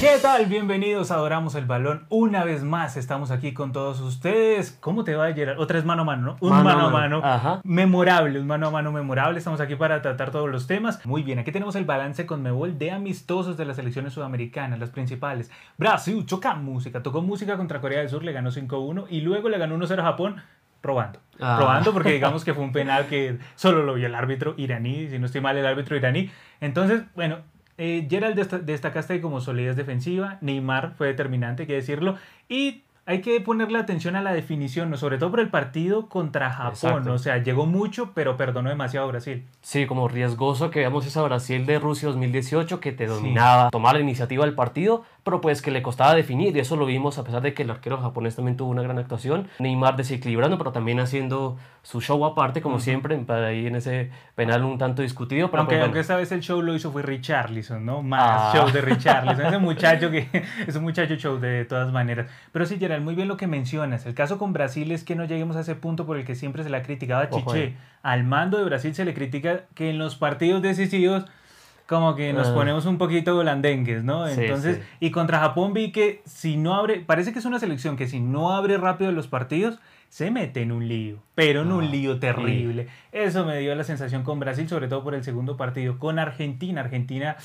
¿Qué tal? Bienvenidos a Adoramos el Balón. Una vez más estamos aquí con todos ustedes. ¿Cómo te va a llegar? Otra es mano a mano, ¿no? Un mano, a mano, Ajá. memorable, un mano a mano memorable. Estamos aquí para tratar todos los temas. Muy bien, aquí tenemos el balance con Mebol de amistosos de las selecciones sudamericanas, las principales. Brasil choca música, tocó música contra Corea del Sur, le ganó 5-1 y luego le ganó 1-0 a Japón robando. Ah. Robando porque digamos que fue un penal que solo lo vio el árbitro iraní, si no estoy mal el árbitro iraní. Entonces, bueno, eh, Gerald desta- destacaste como solidez defensiva, Neymar fue determinante, hay que decirlo, y hay que ponerle atención a la definición, sobre todo por el partido contra Japón, Exacto. o sea, llegó mucho, pero perdonó demasiado a Brasil. Sí, como riesgoso que veamos esa Brasil de Rusia 2018 que te dominaba, tomaba la iniciativa del partido, pero pues que le costaba definir y eso lo vimos a pesar de que el arquero japonés también tuvo una gran actuación. Neymar desequilibrando, pero también haciendo su show aparte, como siempre, para ahí en ese penal un tanto discutido. Pero aunque, pues, bueno. aunque esta vez el show lo hizo fue Richarlison, ¿no? Más Ah. show de Richarlison. Ese muchacho que es un muchacho show de todas maneras. Pero sí, Gerald, muy bien lo que mencionas. El caso con Brasil es que no lleguemos a ese punto por el que siempre se le ha criticado a Ojo Chiché. ahí. Al mando de Brasil se le critica que en los partidos decisivos como que nos Ah. ponemos un poquito holandengues, ¿no? Entonces, sí. y contra Japón vi que si no abre, parece que es una selección que si no abre rápido los partidos, se mete en un lío, pero en un Ah, lío terrible. Eso me dio la sensación con Brasil, sobre todo por el segundo partido. Con Argentina, Argentina,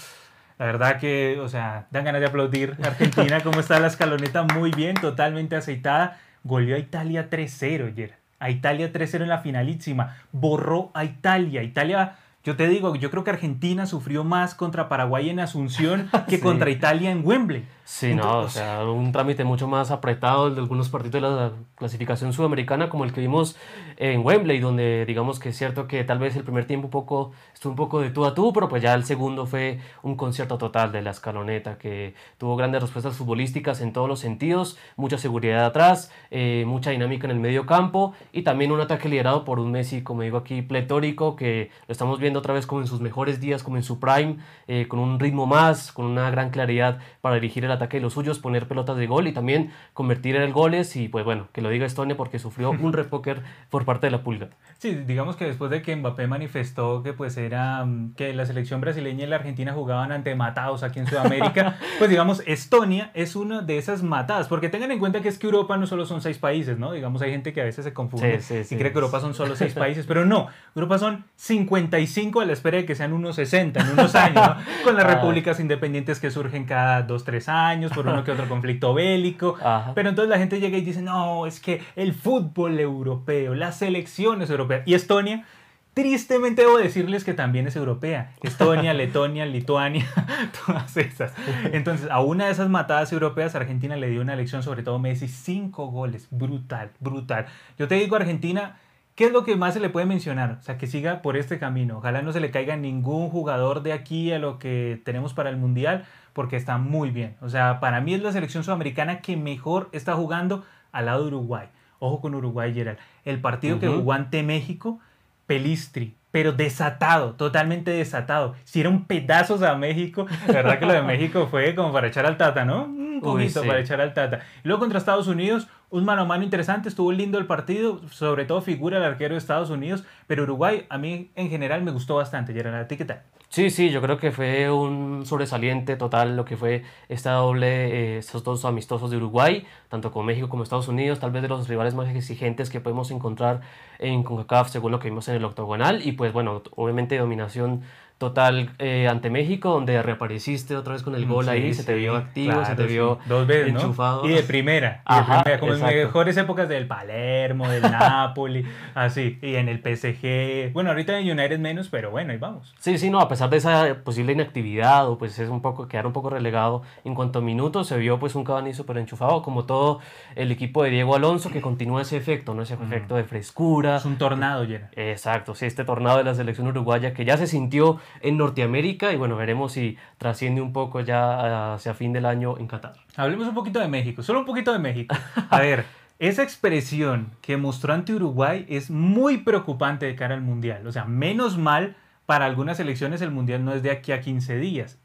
la verdad que, o sea, dan ganas de aplaudir. Argentina, cómo está la escaloneta, muy bien, totalmente aceitada. Goleó a Italia 3-0 ayer. A Italia 3-0 en la finalísima. Borró a Italia. Italia, yo te digo, yo creo que Argentina sufrió más contra Paraguay en Asunción que Sí. contra Italia en Wembley. Sí, no, o Entonces, sea, un trámite mucho más apretado el de algunos partidos de la clasificación sudamericana, como el que vimos en Wembley, donde digamos que es cierto que tal vez el primer tiempo un poco, estuvo un poco de tú a tú, pero pues ya el segundo fue un concierto total de la escaloneta, que tuvo grandes respuestas futbolísticas en todos los sentidos, mucha seguridad atrás, eh, mucha dinámica en el medio campo y también un ataque liderado por un Messi, como digo aquí, pletórico, que lo estamos viendo otra vez como en sus mejores días, como en su prime, eh, con un ritmo más, con una gran claridad para dirigir el ataque de los suyos, poner pelotas de gol y también convertir en goles y pues bueno, que lo diga Estonia porque sufrió un repóker por parte de la pulga. Sí, digamos que después de que Mbappé manifestó que pues era mm, que la selección brasileña y la Argentina jugaban ante matados aquí en Sudamérica, pues digamos Estonia es una de esas matadas, porque tengan en cuenta que es que Europa no solo son seis países, ¿no? Digamos hay gente que a veces se confunde Sí, sí, y sí. cree que Europa son solo seis países, pero no, Europa son 55 a la espera de que sean unos 60 en unos años, ¿no? Con las Ay. repúblicas independientes que surgen cada dos, tres años por uno que otro conflicto bélico, Ajá. pero entonces la gente llega y dice, no, es que el fútbol europeo, las selecciones europeas. Y Estonia, tristemente debo decirles que también es europea. Estonia, Letonia, Lituania, todas esas. Entonces, a una de esas matadas europeas, Argentina le dio una lección, sobre todo Messi, cinco goles. Brutal, brutal. Yo te digo, Argentina... ¿Qué es lo que más se le puede mencionar? O sea, que siga por este camino. Ojalá no se le caiga ningún jugador de aquí a lo que tenemos para el Mundial, porque está muy bien. O sea, para mí es la selección sudamericana que mejor está jugando al lado de Uruguay. Ojo con Uruguay, Gerald. El partido que jugó ante México, Pelistri, pero desatado, totalmente desatado. Hicieron pedazos a México. La verdad que lo de México fue como para echar al Tata, ¿no? Un poquito sí. para echar al Tata. Y luego contra Estados Unidos, un mano a mano interesante, estuvo lindo el partido, sobre todo figura el arquero de Estados Unidos, pero Uruguay a mí en general me gustó bastante, Gerald. ¿A ti qué tal? Sí, sí, yo creo que fue un sobresaliente total lo que fue esta doble, eh, estos dos amistosos de Uruguay, tanto con México como Estados Unidos, tal vez de los rivales más exigentes que podemos encontrar en CONCACAF según lo que vimos en el octogonal y pues bueno, obviamente dominación total eh, ante México donde reapareciste otra vez con el gol Sí, ahí, se te vio activo, se te vio sí. dos veces, ¿no? enchufado. Y de primera, y de primera, como en mejores épocas del Palermo, del Napoli, así, y en el PSG. Bueno, ahorita en United menos, pero bueno, ahí vamos. Sí, sí, no, a pesar de esa posible inactividad o pues es un poco quedar un poco relegado en cuanto a minutos, se vio pues un Cavani súper enchufado, como todo el equipo de Diego Alonso que continúa ese efecto, ¿no? Ese efecto de frescura. Es un tornado, Gerald. Exacto, sí, este tornado de la selección uruguaya que ya se sintió en Norteamérica y bueno, veremos si trasciende un poco ya hacia fin del año en Qatar. Hablemos un poquito de México, solo un poquito de México. A ver, esa expresión que mostró ante Uruguay es muy preocupante de cara al Mundial. O sea, menos mal para algunas selecciones el Mundial no es de aquí a 15 días.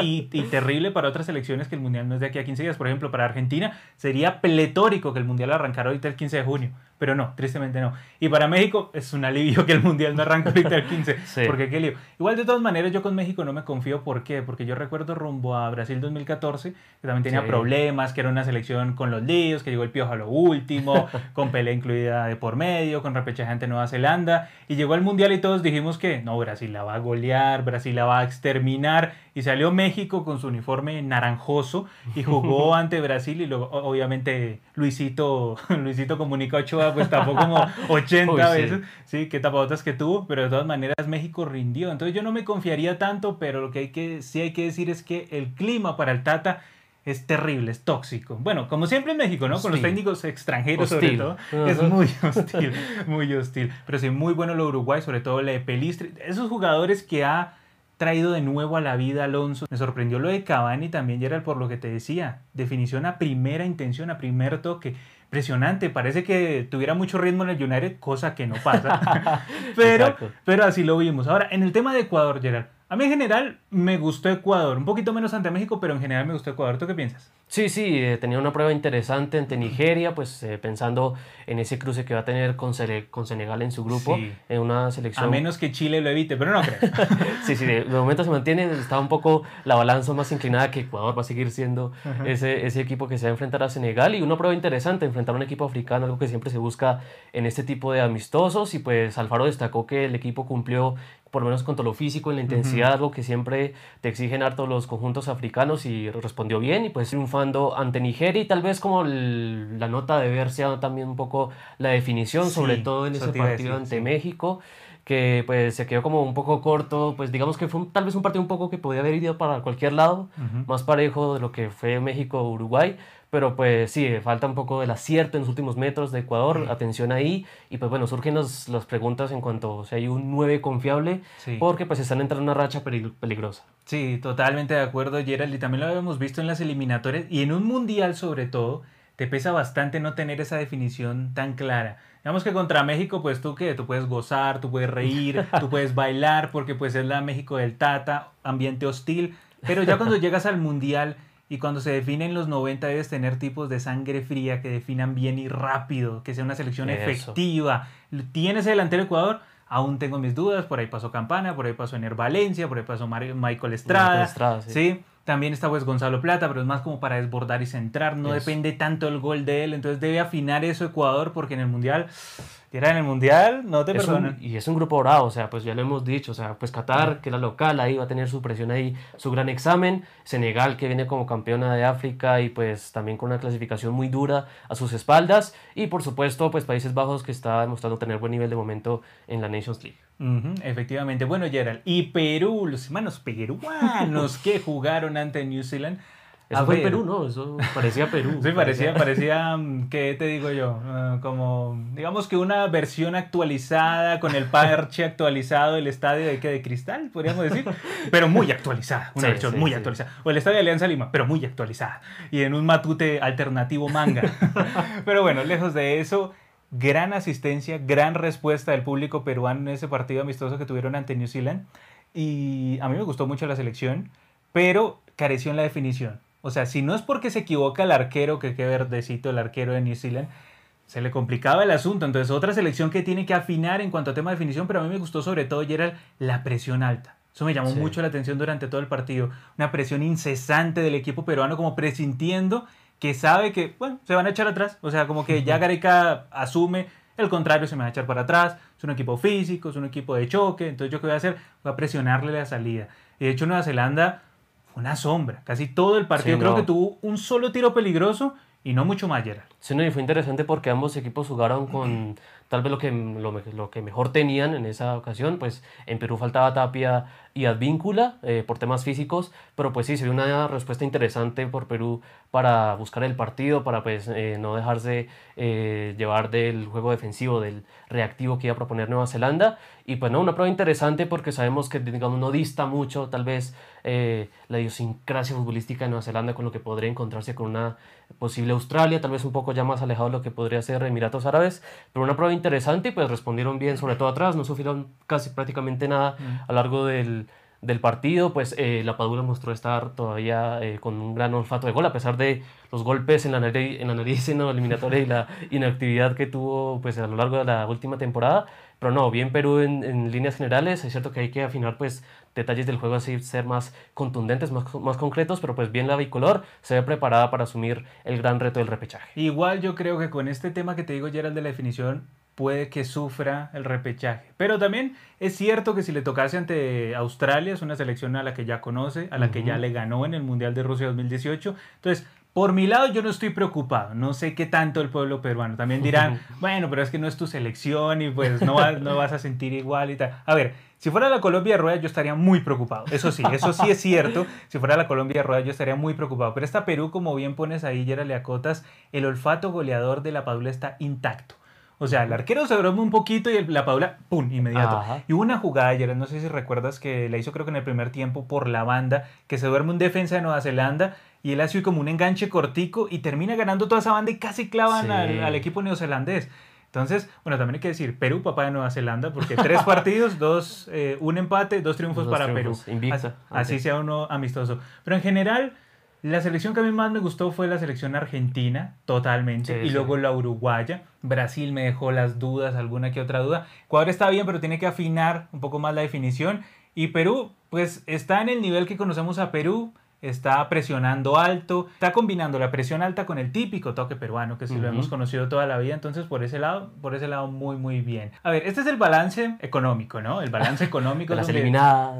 Y, y, terrible para otras selecciones que el Mundial no es de aquí a 15 días. Por ejemplo, para Argentina sería pletórico que el Mundial arrancara ahorita el 15 de junio. Pero no, tristemente no. Y para México es un alivio que el Mundial no arranque ahorita el 15. Porque qué lío. Igual de todas maneras yo con México no me confío. ¿Por qué? Porque yo recuerdo rumbo a Brasil 2014, que también tenía problemas, que era una selección con los líos, que llegó el piojo a lo último, con pelea incluida de por medio, con repechaje ante Nueva Zelanda. Y llegó al Mundial y todos dijimos que no, Brasil la va a golear, Brasil la va a exterminar. Y salió México con su uniforme naranjoso y jugó ante Brasil y luego obviamente Luisito, Luisito Comunica Ochoa pues tapó como 80 veces, sí, qué tapabotas que tuvo, pero de todas maneras México rindió. Entonces yo no me confiaría tanto, pero lo que hay que, sí hay que decir es que el clima para el Tata es terrible, es tóxico. Bueno, como siempre en México, ¿no? Con los técnicos extranjeros sobre todo, es muy hostil, muy hostil. Pero sí, muy bueno lo Uruguay, sobre todo la de Pelistri. Esos jugadores que ha traído de nuevo a la vida Alonso. Me sorprendió lo de Cavani también, Gerald, por lo que te decía. Definición a primera intención, a primer toque impresionante. Parece que tuviera mucho ritmo en el United, cosa que no pasa. pero, pero así lo vimos. Ahora, en el tema de Ecuador, Gerard, a mí en general me gustó Ecuador, un poquito menos ante México, pero en general me gustó Ecuador. ¿Tú qué piensas? Sí, sí, eh, tenía una prueba interesante ante Nigeria, pues eh, pensando en ese cruce que va a tener con, con Senegal en su grupo, en una selección... A menos que Chile lo evite, pero no creo. sí, sí, de, momento se mantiene, está un poco la balanza más inclinada que Ecuador va a seguir siendo ese, ese equipo que se va a enfrentar a Senegal. Y una prueba interesante, enfrentar a un equipo africano, algo que siempre se busca en este tipo de amistosos. Y pues Alfaro destacó que el equipo cumplió por lo menos con todo lo físico, en la intensidad, algo que siempre te exigen harto los conjuntos africanos y respondió bien. Y pues triunfando ante Nigeria y tal vez como la nota de ver sea también un poco la definición, sobre todo en ese partido ante México que pues se quedó como un poco corto, pues digamos que fue tal vez un partido un poco que podía haber ido para cualquier lado, más parejo de lo que fue México-Uruguay, pero pues sí, falta un poco del acierto en los últimos metros de Ecuador, atención ahí. Y pues bueno, surgen las preguntas en cuanto si hay un 9 confiable, porque pues están entrando en una racha peligrosa. Sí, totalmente de acuerdo, Gerald. Y también lo habíamos visto en las eliminatorias y en un mundial sobre todo, te pesa bastante no tener esa definición tan clara. Digamos que contra México, pues tú que tú puedes gozar, tú puedes reír, tú puedes bailar, porque pues es la México del Tata, ambiente hostil. Pero ya cuando llegas al mundial y cuando se definen los 90 debes tener tipos de sangre fría que definan bien y rápido, que sea una selección efectiva. ¿Tienes el delantero Ecuador? Aún tengo mis dudas, por ahí pasó Campana, por ahí pasó Ener Valencia, por ahí pasó Michael Estrada. sí. También está pues Gonzalo Plata, pero es más como para desbordar y centrar, no depende tanto el gol de él, entonces debe afinar eso Ecuador porque en el Mundial era en el Mundial, no te perdonan. y es un grupo bravo, o sea, pues ya lo hemos dicho, o sea, pues Qatar, que era local, ahí va a tener su presión ahí, su gran examen. Senegal, que viene como campeona de África y pues también con una clasificación muy dura a sus espaldas. Y por supuesto, pues Países Bajos, que está demostrando tener buen nivel de momento en la Nations League. efectivamente. Bueno, Gerald, y Perú, los hermanos peruanos que jugaron ante New Zealand eso fue Perú, ¿no? Eso parecía Perú. Sí, parecía, parecía, mm, ¿qué te digo yo? Ah, como, digamos que una versión actualizada con el parche actualizado del estadio de, ¿qué? de cristal, podríamos decir, pero muy actualizada, una versión muy actualizada. O el estadio de Alianza Lima, pero muy actualizada. Y en un matute alternativo manga. pero bueno, lejos de eso, gran asistencia, gran respuesta del público peruano en ese partido amistoso que tuvieron ante New Zealand. Y a mí me gustó mucho la selección, pero careció en la definición o sea, si no es porque se equivoca el arquero, que qué verdecito el arquero de New Zealand, se le complicaba el asunto. Entonces, otra selección que tiene que afinar en cuanto a tema de definición, pero a mí me gustó sobre todo, Gerald, la presión alta. Eso me llamó mucho la atención durante todo el partido. Una presión incesante del equipo peruano, como presintiendo que sabe que, bueno, se van a echar atrás. O sea, como que ya Gareca asume el contrario, se me va a echar para atrás. Es un equipo físico, es un equipo de choque. Entonces, ¿yo qué voy a hacer? Voy a presionarle la salida. Y de hecho, Nueva Zelanda una sombra. Casi todo el partido creo que tuvo un solo tiro peligroso y no mucho más, Gerald. Sí, no, y fue interesante porque ambos equipos jugaron con tal vez lo que, lo, que mejor tenían en esa ocasión, pues en Perú faltaba Tapia y Advíncula eh, por temas físicos, pero pues sí, se dio una respuesta interesante por Perú para buscar el partido, para pues eh, no dejarse eh, llevar del juego defensivo, del reactivo que iba a proponer Nueva Zelanda, y pues no, una prueba interesante porque sabemos que digamos no dista mucho tal vez la idiosincrasia futbolística de Nueva Zelanda con lo que podría encontrarse con una posible Australia, tal vez un poco ya más alejado de lo que podría ser Emiratos Árabes, pero una prueba interesante y pues respondieron bien, sobre todo atrás, no sufrieron casi prácticamente nada mm. a lo largo del, del partido, pues eh, la Padula mostró estar todavía eh, con un gran olfato de gol, a pesar de los golpes en la nariz en la, nariz, en la eliminatoria y la inactividad que tuvo pues, a lo largo de la última temporada. Pero no, bien Perú en, en líneas generales, es cierto que hay que afinar pues detalles del juego así, ser más contundentes, más, más concretos, pero pues bien la bicolor se ve preparada para asumir el gran reto del repechaje. Igual yo creo que con este tema que te digo, Gerald, de la definición, puede que sufra el repechaje. Pero también es cierto que si le tocase ante Australia, es una selección a la que ya conoce, a la que ya le ganó en el Mundial de Rusia 2018. Entonces, por mi lado, yo no estoy preocupado. No sé qué tanto el pueblo peruano. También dirán, bueno, pero es que no es tu selección y pues no, vas, no vas a sentir igual y tal. A ver, si fuera la Colombia de Rueda, yo estaría muy preocupado. Eso sí, eso sí es cierto. Si fuera la Colombia de Rueda, yo estaría muy preocupado. Pero esta Perú, como bien pones ahí, Yera Leacotas, el olfato goleador de la Padula está intacto. O sea, el arquero se duerme un poquito y la Paula, ¡pum! inmediato. Y hubo una jugada ayer, no sé si recuerdas que la hizo creo que en el primer tiempo por la banda, que se duerme un defensa de Nueva Zelanda y él hace como un enganche cortico y termina ganando toda esa banda y casi clavan al, equipo neozelandés. Entonces, bueno, también hay que decir, Perú, papá de Nueva Zelanda, porque tres partidos, dos, eh, un empate, dos triunfos para Perú. así sea uno amistoso. Pero en general, la selección que a mí más me gustó fue la selección argentina, totalmente, y luego la uruguaya. Brasil me dejó las dudas, alguna que otra duda. Ecuador está bien, pero tiene que afinar un poco más la definición. Y Perú, pues está en el nivel que conocemos a Perú, está presionando alto, está combinando la presión alta con el típico toque peruano que sí lo hemos conocido toda la vida, entonces por ese lado, por ese lado muy muy bien. A ver, este es el balance económico, ¿no? El balance económico. de las eliminadas.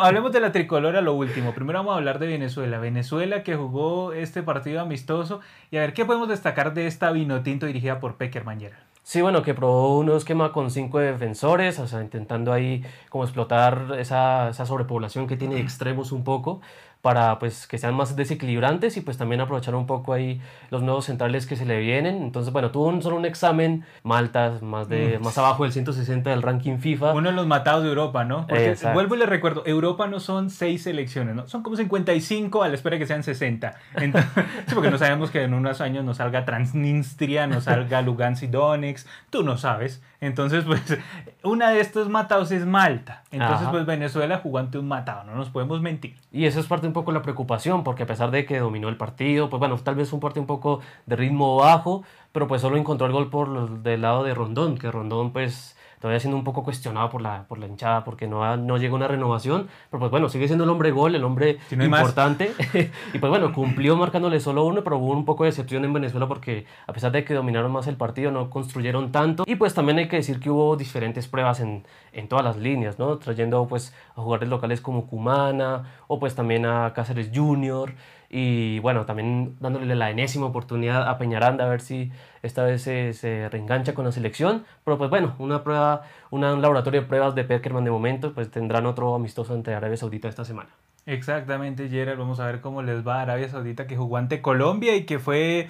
hablemos de la tricolor a lo último. Primero vamos a hablar de Venezuela. Venezuela que jugó este partido amistoso y a ver qué podemos destacar de esta vino tinto dirigida por Pecker Mañera. Sí, bueno, que probó un esquema con cinco defensores, o sea, intentando ahí como explotar esa, esa sobrepoblación que tiene extremos un poco para pues que sean más desequilibrantes y pues también aprovechar un poco ahí los nuevos centrales que se le vienen. Entonces, bueno, tuvo un, solo un examen, Malta, más, de, mm. más abajo del 160 del ranking FIFA. Uno de los matados de Europa, ¿no? Porque vuelvo y le recuerdo, Europa no son seis selecciones, ¿no? Son como 55 a la espera que sean 60. Entonces, sí, porque no sabemos que en unos años nos salga Transnistria, nos salga Lugansk y Donetsk, tú no sabes. Entonces, pues, una de estos matados es Malta. Entonces, pues, Venezuela jugó ante un matado, no nos podemos mentir. Y eso es parte un poco de la preocupación, porque a pesar de que dominó el partido, pues bueno, tal vez un partido un poco de ritmo bajo, pero pues solo encontró el gol por el del lado de Rondón, que Rondón, pues, todavía siendo un poco cuestionado por la, por la hinchada porque no, no llega una renovación, pero pues bueno, sigue siendo el hombre gol, el hombre importante, y pues bueno, cumplió marcándole solo uno, pero hubo un poco de decepción en Venezuela porque a pesar de que dominaron más el partido, no construyeron tanto, y pues también hay que decir que hubo diferentes pruebas en, en todas las líneas, ¿no? Trayendo pues a jugadores locales como Cumana, o pues también a Cáceres Junior, y bueno, también dándole la enésima oportunidad a Peñaranda a ver si esta vez se, reengancha con la selección. Pero pues bueno, una prueba, un laboratorio de pruebas de Peckerman de momento, pues tendrán otro amistoso ante Arabia Saudita esta semana. Exactamente, Gerard. Vamos a ver cómo les va a Arabia Saudita que jugó ante Colombia y que fue,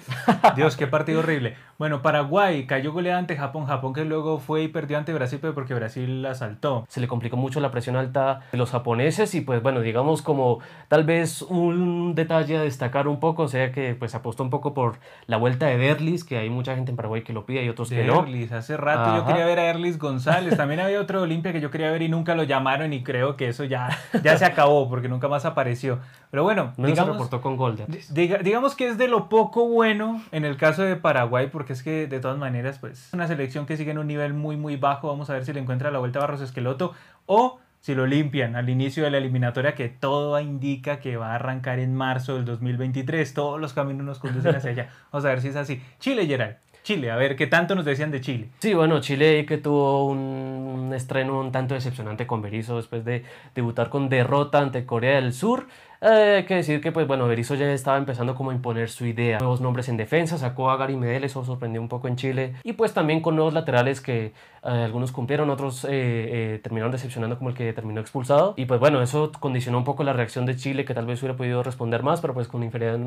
Dios, qué partido horrible. Bueno, Paraguay cayó goleada ante Japón. Japón que luego fue y perdió ante Brasil, pero porque Brasil la saltó. Se le complicó mucho la presión alta de los japoneses y pues bueno, digamos como tal vez un detalle a destacar un poco, o sea que pues apostó un poco por la vuelta de Derlis, que hay mucha gente en Paraguay que lo pide y otros que no. Derlis, hace rato yo quería ver a Erlis González. También había otro Olimpia que yo quería ver y nunca lo llamaron y creo que eso ya, ya se acabó porque nunca más apareció. Pero bueno, digamos, se reportó con Golden. digamos que es de lo poco bueno en el caso de Paraguay porque es que de todas maneras, pues una selección que sigue en un nivel muy, muy bajo. Vamos a ver si le encuentra la vuelta a Barros Esqueloto o si lo limpian al inicio de la eliminatoria, que todo indica que va a arrancar en marzo del 2023. Todos los caminos nos conducen hacia allá. Vamos a ver si es así. Chile, Gerald. Chile, a ver, ¿qué tanto nos decían de Chile? Sí, bueno, Chile que tuvo un, estreno un tanto decepcionante con Berizzo después de debutar con derrota ante Corea del Sur. Eh, hay que decir que, pues bueno, Berizzo ya estaba empezando como a imponer su idea. Nuevos nombres en defensa, sacó a Gary Medel, eso sorprendió un poco en Chile. Y pues también con nuevos laterales que eh, algunos cumplieron, otros eh, terminaron decepcionando como el que terminó expulsado. Y pues bueno, eso condicionó un poco la reacción de Chile, que tal vez hubiera podido responder más, pero pues con inferioridad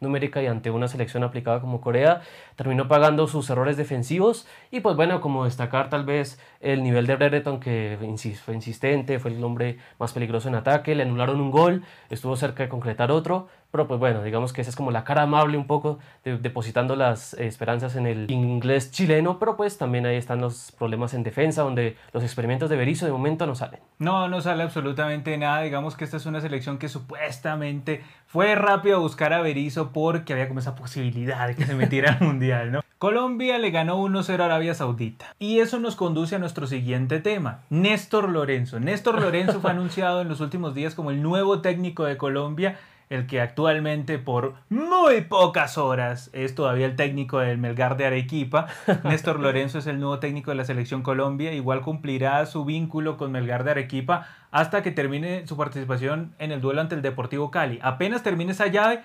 numérica y ante una selección aplicada como Corea, terminó pagando sus errores defensivos. Y pues bueno, como destacar tal vez el nivel de Brereton, que fue insistente, fue el hombre más peligroso en ataque, le anularon un gol, estuvo cerca de concretar otro, pero pues bueno, digamos que esa es como la cara amable un poco, depositando las esperanzas en el inglés chileno, pero pues también ahí están los problemas en defensa, donde los experimentos de Berizzo de momento no salen. No, no sale absolutamente nada, digamos que esta es una selección que supuestamente fue rápido a buscar a Berizzo porque había como esa posibilidad de que se metiera al Mundial, ¿no? Colombia le ganó 1-0 a Arabia Saudita. Y eso nos conduce a nuestro siguiente tema, Néstor Lorenzo. Néstor Lorenzo fue anunciado en los últimos días como el nuevo técnico de Colombia el que actualmente por muy pocas horas es todavía el técnico del Melgar de Arequipa. Néstor Lorenzo es el nuevo técnico de la selección Colombia, igual cumplirá su vínculo con Melgar de Arequipa hasta que termine su participación en el duelo ante el Deportivo Cali. Apenas termine esa llave,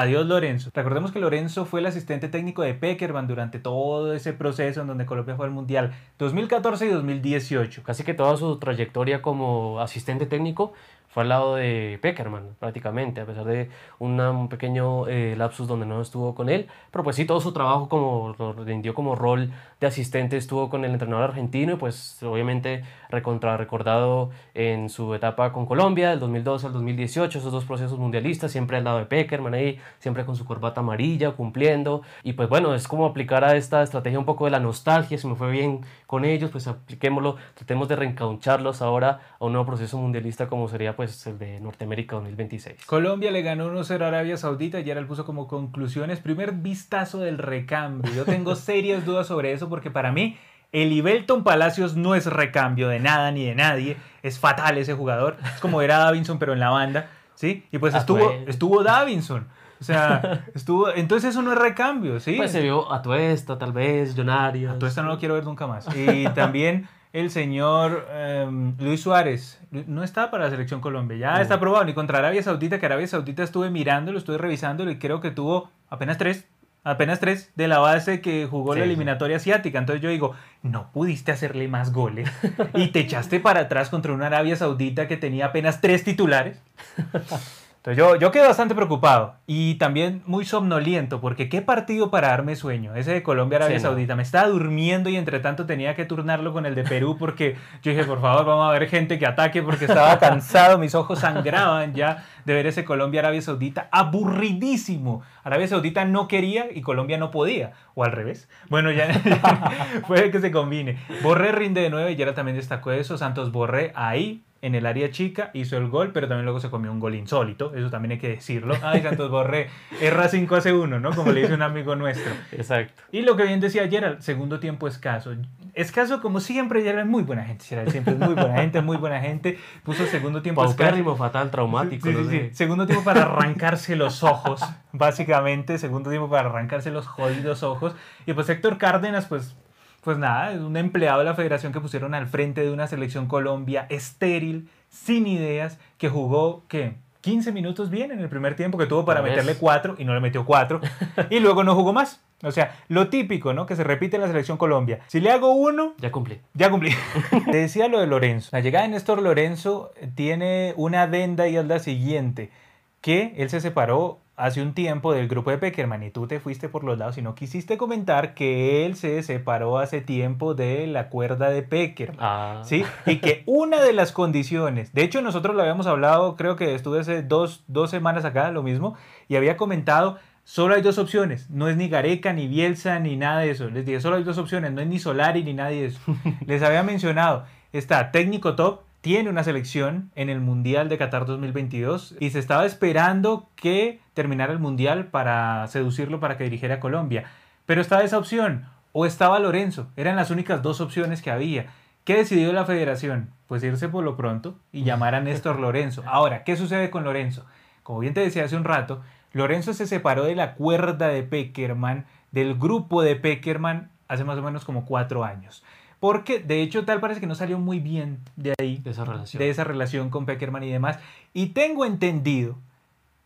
Adiós Lorenzo. Recordemos que Lorenzo fue el asistente técnico de Peckerman durante todo ese proceso en donde Colombia fue al Mundial 2014 y 2018. Casi que toda su trayectoria como asistente técnico fue al lado de Peckerman prácticamente, a pesar de un pequeño eh, lapsus donde no estuvo con él, pero pues sí, todo su trabajo como lo rindió como rol de asistente estuvo con el entrenador argentino y pues obviamente recontra recordado en su etapa con Colombia, del 2012 al 2018, esos dos procesos mundialistas, siempre al lado de Peckerman ahí, siempre con su corbata amarilla, cumpliendo, y pues bueno, es como aplicar a esta estrategia un poco de la nostalgia, si me fue bien con ellos, pues apliquémoslo, tratemos de reencaucharlos ahora a un nuevo proceso mundialista como sería pues el de Norteamérica 2026. Colombia le ganó 1-0 a Arabia Saudita y ahora puso como conclusiones, primer vistazo del recambio, yo tengo serias dudas sobre eso porque para mí el Ibelton Palacios no es recambio de nada ni de nadie. Es fatal ese jugador. Es como era Davinson, pero en la banda. ¿Sí? Y pues estuvo, estuvo Davinson. O sea, estuvo. Entonces eso no es recambio, ¿sí? Pues se vio a Tuesta, tal vez, Jonario. A Tuesta no lo quiero ver nunca más. Y también el señor em, Luis Suárez. No está para la selección Colombia. Ya está aprobado. Ni contra Arabia Saudita, que Arabia Saudita estuve mirándolo, estuve revisándolo y creo que tuvo apenas tres apenas tres de la base que jugó la eliminatoria asiática. Entonces yo digo, no pudiste hacerle más goles y te echaste para atrás contra una Arabia Saudita que tenía apenas tres titulares. Entonces yo, yo quedé bastante preocupado y también muy somnoliento porque qué partido para darme sueño, ese de Colombia-Arabia Saudita. Me estaba durmiendo y entre tanto tenía que turnarlo con el de Perú porque yo dije, por favor, vamos a ver gente que ataque porque estaba cansado, mis ojos sangraban ya de ver ese Colombia-Arabia Saudita aburridísimo. Arabia Saudita no quería y Colombia no podía, o al revés. Bueno, ya, puede que se combine. Borré rinde de 9 y ahora también destacó eso. Santos Borré ahí en el área chica, hizo el gol, pero también luego se comió un gol insólito, eso también hay que decirlo. Ay, Santos Borré, erra 5 hace 1, ¿no? Como le dice un amigo nuestro. Exacto. Y lo que bien decía ayer, segundo tiempo escaso. Escaso como siempre, Gerald es muy buena gente, siempre es muy buena gente, muy buena gente. Puso segundo tiempo escaso. fatal, traumático. Sí, sí, sí. Segundo tiempo para arrancarse los ojos, básicamente, segundo tiempo para arrancarse los jodidos ojos. Y pues Héctor Cárdenas, pues pues nada, es un empleado de la federación que pusieron al frente de una selección Colombia estéril, sin ideas, que jugó, ¿qué? 15 minutos bien en el primer tiempo, que tuvo para meterle 4 y no le metió 4, y luego no jugó más. O sea, lo típico, ¿no? Que se repite en la selección Colombia. Si le hago uno... Ya cumplí. Ya cumplí. Te decía lo de Lorenzo. La llegada de Néstor Lorenzo tiene una adenda y es la siguiente, que él se separó hace un tiempo del grupo de Peckerman y tú te fuiste por los lados y no quisiste comentar que él se separó hace tiempo de la cuerda de Peckerman. Ah. ¿sí? Y que una de las condiciones, de hecho nosotros lo habíamos hablado, creo que estuve hace dos, dos semanas acá, lo mismo, y había comentado, solo hay dos opciones, no es ni Gareca, ni Bielsa, ni nada de eso. Les dije, solo hay dos opciones, no es ni Solari, ni nadie de eso. Les había mencionado, está técnico top, tiene una selección en el Mundial de Qatar 2022 y se estaba esperando que terminara el Mundial para seducirlo para que dirigiera a Colombia. Pero estaba esa opción o estaba Lorenzo. Eran las únicas dos opciones que había. ¿Qué decidió la federación? Pues irse por lo pronto y llamar a Néstor Lorenzo. Ahora, ¿qué sucede con Lorenzo? Como bien te decía hace un rato, Lorenzo se separó de la cuerda de Peckerman, del grupo de Peckerman, hace más o menos como cuatro años. Porque de hecho tal parece que no salió muy bien de ahí. De esa relación. De esa relación con Peckerman y demás. Y tengo entendido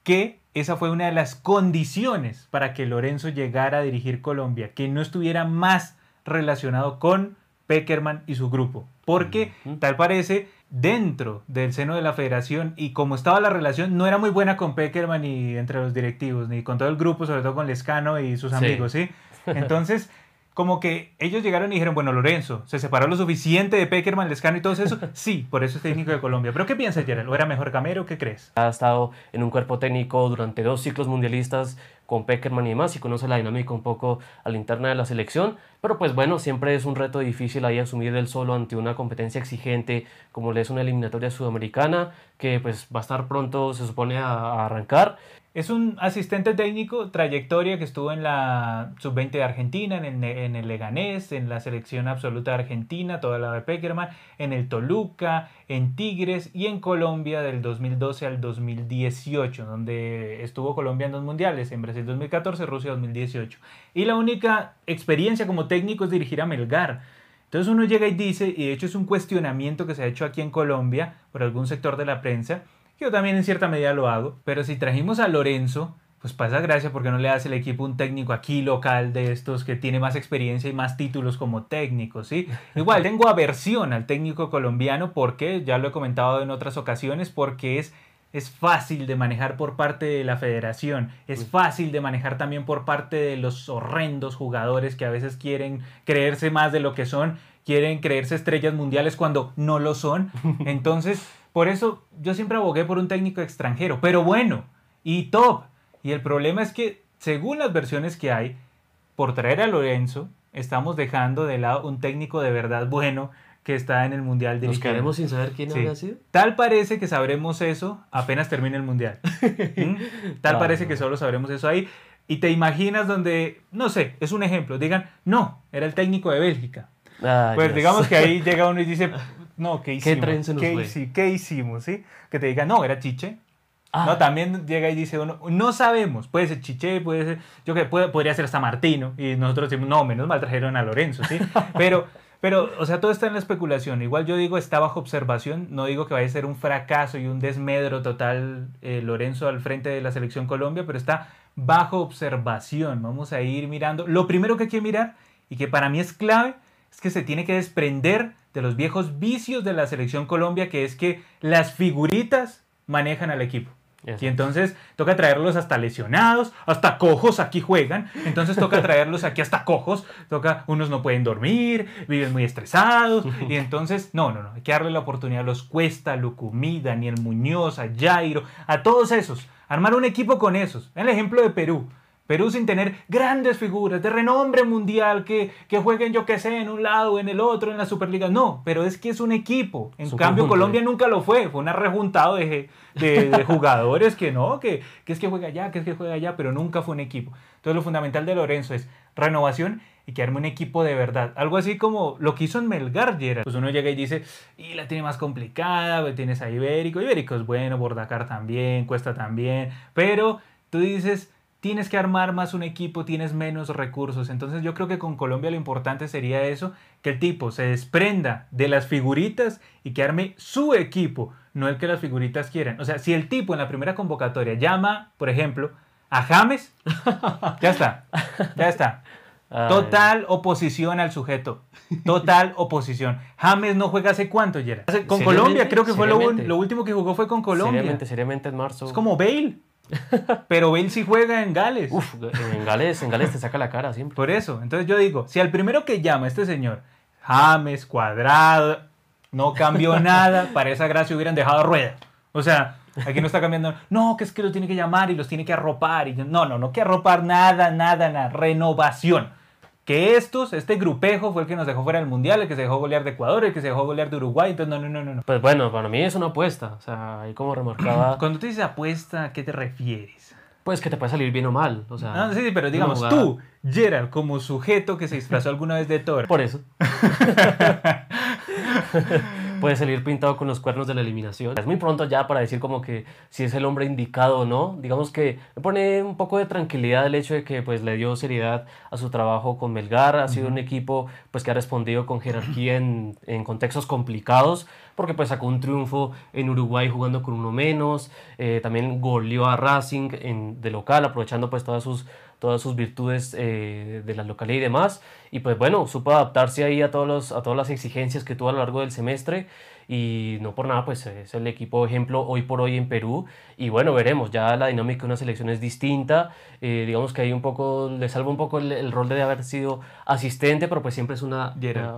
que esa fue una de las condiciones para que Lorenzo llegara a dirigir Colombia, que no estuviera más relacionado con Peckerman y su grupo. Porque tal parece dentro del seno de la federación y como estaba la relación no era muy buena con Peckerman y entre los directivos, ni con todo el grupo, sobre todo con Lescano y sus amigos, ¿sí? Entonces como que ellos llegaron y dijeron, bueno, Lorenzo, ¿se separó lo suficiente de Peckerman, Lescano y todo eso? Sí, por eso es técnico de Colombia. ¿Pero qué piensas, Gerald? ¿O era mejor Camero? ¿Qué crees? Ha estado en un cuerpo técnico durante dos ciclos mundialistas con Peckerman y demás y conoce la dinámica un poco a la interna de la selección. Pero pues bueno, siempre es un reto difícil ahí asumir el solo ante una competencia exigente como le es una eliminatoria sudamericana que pues va a estar pronto, se supone, a arrancar. Es un asistente técnico, trayectoria que estuvo en la sub-20 de Argentina, en el, en el, Leganés, en la selección absoluta de Argentina, toda la de Peckerman, en el Toluca, en Tigres y en Colombia del 2012 al 2018, donde estuvo Colombia en dos mundiales, en Brasil 2014, Rusia 2018. Y la única experiencia como técnico es dirigir a Melgar. Entonces uno llega y dice, y de hecho es un cuestionamiento que se ha hecho aquí en Colombia por algún sector de la prensa, yo también en cierta medida lo hago, pero si trajimos a Lorenzo, pues pasa gracia porque no le hace el equipo un técnico aquí local de estos que tiene más experiencia y más títulos como técnico, ¿sí? Igual tengo aversión al técnico colombiano porque, ya lo he comentado en otras ocasiones, porque es, es fácil de manejar por parte de la federación, es fácil de manejar también por parte de los horrendos jugadores que a veces quieren creerse más de lo que son, quieren creerse estrellas mundiales cuando no lo son. Entonces por eso yo siempre abogué por un técnico extranjero, pero bueno y top. Y el problema es que, según las versiones que hay, por traer a Lorenzo, estamos dejando de lado un técnico de verdad bueno que está en el Mundial de Nos quedamos sin saber quién había sido. Tal parece que sabremos eso apenas termine el Mundial. ¿Mm? Tal parece que solo sabremos eso ahí. Y te imaginas donde, no sé, es un ejemplo, digan, no, era el técnico de Bélgica. pues digamos que ahí llega uno y dice, no, ¿qué hicimos? ¿Qué, hicimos? ¿sí? Que te diga, no, era Chiche. Ah. No, también llega y dice uno, no sabemos, puede ser Chiche, puede ser, yo que puede, podría ser hasta Martino, y nosotros decimos, no, menos mal trajeron a Lorenzo, ¿sí? Pero, pero, o sea, todo está en la especulación. Igual yo digo, está bajo observación, no digo que vaya a ser un fracaso y un desmedro total eh, Lorenzo al frente de la selección Colombia, pero está bajo observación. Vamos a ir mirando. Lo primero que hay que mirar, y que para mí es clave, es que se tiene que desprender de los viejos vicios de la selección Colombia, que es que las figuritas manejan al equipo. Y entonces toca traerlos hasta lesionados, hasta cojos aquí juegan, entonces toca traerlos aquí hasta cojos, toca, unos no pueden dormir, viven muy estresados, y entonces, no, no, no, hay que darle la oportunidad a los Cuesta, Lucumí, Daniel Muñoz, a Jairo, a todos esos, armar un equipo con esos. El ejemplo de Perú, Perú sin tener grandes figuras de renombre mundial que, que jueguen, yo que sé, en un lado, en el otro, en la Superliga. No, pero es que es un equipo. En cambio, Colombia nunca lo fue. Fue un rejuntado de, de, jugadores que no, que, que, es que juega allá, que es que juega allá, pero nunca fue un equipo. Entonces, lo fundamental de Lorenzo es renovación y que arme un equipo de verdad. Algo así como lo que hizo en Melgar, Gerard. Pues uno llega y dice, y la tiene más complicada, pues tienes a Ibérico. Ibérico es bueno, Bordacar también, Cuesta también, pero tú dices tienes que armar más un equipo, tienes menos recursos. Entonces yo creo que con Colombia lo importante sería eso, que el tipo se desprenda de las figuritas y que arme su equipo, no el que las figuritas quieran. O sea, si el tipo en la primera convocatoria llama, por ejemplo, a James, ya está, ya está. Total oposición al sujeto. Total oposición. James no juega hace cuánto, Gerard. Con Colombia, creo que fue lo, lo, último que jugó fue con Colombia. Seriamente, seriamente en marzo. Es como Bale. Pero Bale sí juega en Gales. Uf, en Gales, en Gales te saca la cara siempre. Por eso, entonces yo digo, si al primero que llama este señor, James, Cuadrado, no cambió nada, para esa gracia hubieran dejado rueda. O sea, aquí no está cambiando, no, que es que lo tiene que llamar y los tiene que arropar. Y no, no, no que arropar nada, nada, nada, renovación que estos, este grupejo fue el que nos dejó fuera del Mundial, el que se dejó golear de Ecuador, el que se dejó golear de Uruguay, entonces no, no, no, no. Pues bueno, para mí es una apuesta, o sea, ahí como remarcaba... Cuando tú dices apuesta, ¿a qué te refieres? Pues que te puede salir bien o mal, o sea... sí, sí, pero digamos, tú, Gerard, como sujeto que se disfrazó alguna vez de Thor... Por eso. puede salir pintado con los cuernos de la eliminación. Es muy pronto ya para decir como que si es el hombre indicado o no. Digamos que me pone un poco de tranquilidad el hecho de que pues le dio seriedad a su trabajo con Melgar. Ha sido un equipo pues que ha respondido con jerarquía en, en contextos complicados porque pues sacó un triunfo en Uruguay jugando con uno menos, eh, también goleó a Racing en, de local, aprovechando pues todas sus, todas sus virtudes eh, de la localidad y demás, y pues bueno, supo adaptarse ahí a, todos los, a todas las exigencias que tuvo a lo largo del semestre, y no por nada, pues es el equipo ejemplo hoy por hoy en Perú. Y bueno, veremos, ya la dinámica de una selección es distinta. Eh, digamos que ahí un poco, le salva un poco el, rol de haber sido asistente, pero pues siempre es una,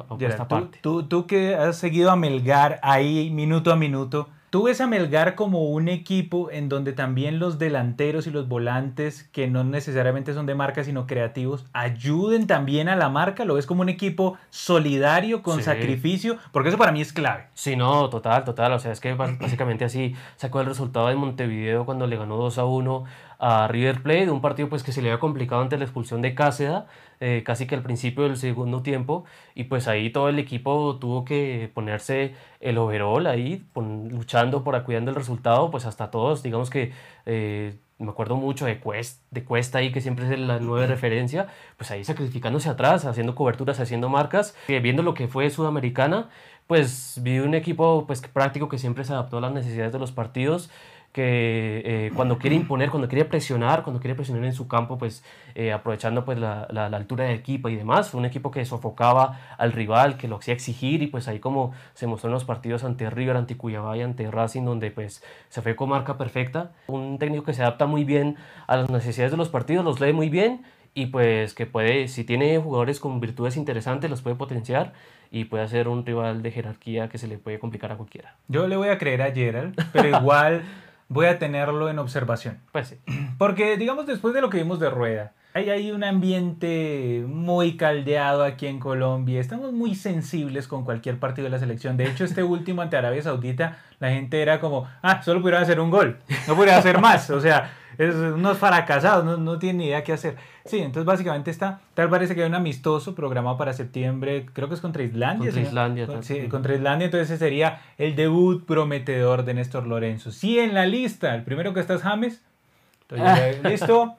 opuesta parte. Tú, tú que has seguido a Melgar ahí minuto a minuto, Tú ves a Melgar como un equipo en donde también los delanteros y los volantes, que no necesariamente son de marca, sino creativos, ayuden también a la marca. ¿Lo ves como un equipo solidario, con sacrificio? Porque eso para mí es clave. Sí, no, total, total. O sea, es que básicamente así sacó el resultado de Montevideo cuando le ganó 2 a 1 a River Plate, un partido pues que se le había complicado ante la expulsión de Cáceda, eh, casi que al principio del segundo tiempo, y pues ahí todo el equipo tuvo que ponerse el overall ahí, luchando por cuidando el resultado, pues hasta todos, digamos que eh, me acuerdo mucho de Cuesta, de ahí, que siempre es la nueva referencia, pues ahí sacrificándose atrás, haciendo coberturas, haciendo marcas, eh, viendo lo que fue Sudamericana, pues vi un equipo pues práctico que siempre se adaptó a las necesidades de los partidos, que eh, cuando quiere imponer, cuando quiere presionar, cuando quiere presionar en su campo, pues eh, aprovechando pues la, la, altura del equipo y demás, fue un equipo que sofocaba al rival, que lo hacía exigir y pues ahí como se mostró en los partidos ante River, ante Cuyabá y ante Racing, donde pues se fue con marca perfecta, un técnico que se adapta muy bien a las necesidades de los partidos, los lee muy bien y pues que puede, si tiene jugadores con virtudes interesantes, los puede potenciar y puede ser un rival de jerarquía que se le puede complicar a cualquiera. Yo le voy a creer a Gerald, pero igual voy a tenerlo en observación. Pues sí. Porque, digamos, después de lo que vimos de Rueda, hay, hay un ambiente muy caldeado aquí en Colombia. Estamos muy sensibles con cualquier partido de la selección. De hecho, este último ante Arabia Saudita, la gente era como, ah, solo pudieron hacer un gol, no pudieron hacer más. O sea, es unos fracasados, no, no tienen ni idea qué hacer. Sí, entonces básicamente está, tal parece que hay un amistoso programado para septiembre, creo que es contra Islandia. Contra Islandia. Sí, contra Islandia, entonces ese sería el debut prometedor de Néstor Lorenzo. Sí, en la lista, el primero que está es James. Entonces, listo,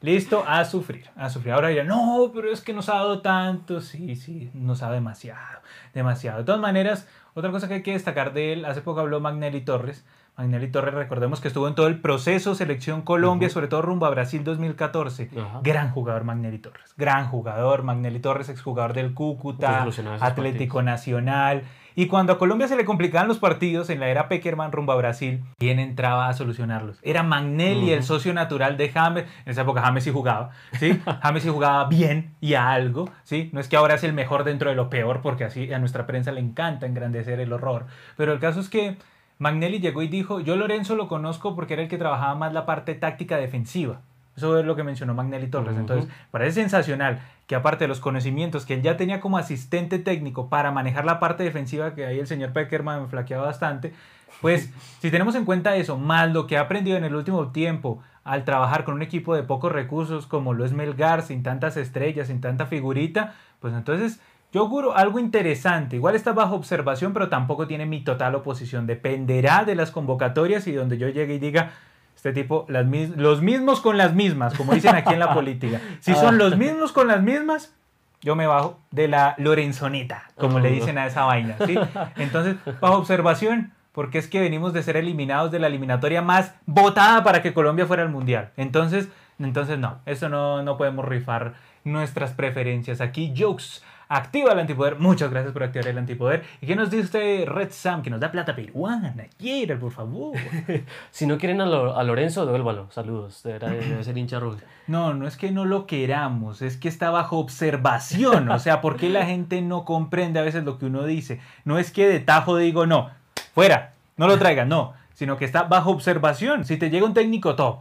listo, a sufrir, a sufrir. Ahora dirán, no, pero es que nos ha dado tanto. Sí, sí, nos ha dado demasiado, demasiado. De todas maneras, otra cosa que hay que destacar de él, hace poco habló Magnelli Torres, Magnelli Torres, recordemos que estuvo en todo el proceso Selección Colombia, sobre todo rumbo a Brasil 2014. Gran jugador Magnelli Torres, gran jugador. Magnelli Torres, exjugador del Cúcuta, Atlético Nacional. Y cuando a Colombia se le complicaban los partidos en la era Peckerman rumbo a Brasil, ¿quién entraba a solucionarlos? Era Magnelli, el socio natural de James. En esa época James sí jugaba, ¿sí? James sí jugaba bien y a algo, ¿sí? No es que ahora es el mejor dentro de lo peor, porque así a nuestra prensa le encanta engrandecer el horror. Pero el caso es que Magnelli llegó y dijo, yo Lorenzo lo conozco porque era el que trabajaba más la parte táctica defensiva. Eso es lo que mencionó Magnelli Torres. Entonces, parece sensacional que aparte de los conocimientos que él ya tenía como asistente técnico para manejar la parte defensiva, que ahí el señor Peckerman me flaqueaba bastante, pues si tenemos en cuenta eso, más lo que ha aprendido en el último tiempo al trabajar con un equipo de pocos recursos como lo es Melgar, sin tantas estrellas, sin tanta figurita, pues entonces yo juro algo interesante. Igual está bajo observación, pero tampoco tiene mi total oposición. Dependerá de las convocatorias y donde yo llegue y diga, este tipo, las los mismos con las mismas, como dicen aquí en la política. Si son los mismos con las mismas, yo me bajo de la Lorenzoneta, como le dicen a esa vaina. ¿sí? Entonces, bajo observación, porque es que venimos de ser eliminados de la eliminatoria más votada para que Colombia fuera al Mundial. Entonces, entonces no, eso no, no podemos rifar nuestras preferencias. Aquí, jokes activa el antipoder. Muchas gracias por activar el antipoder. ¿Y qué nos dice usted, Red Sam? Que nos da plata peruana. Quiera, por favor. si no quieren a, Lorenzo, devuélvalo. Saludos. Debe, ser hincha. No, no es que no lo queramos, es que está bajo observación. O sea, ¿por qué la gente no comprende a veces lo que uno dice? No es que de tajo digo, no, fuera, no lo traigan, no, sino que está bajo observación. Si te llega un técnico top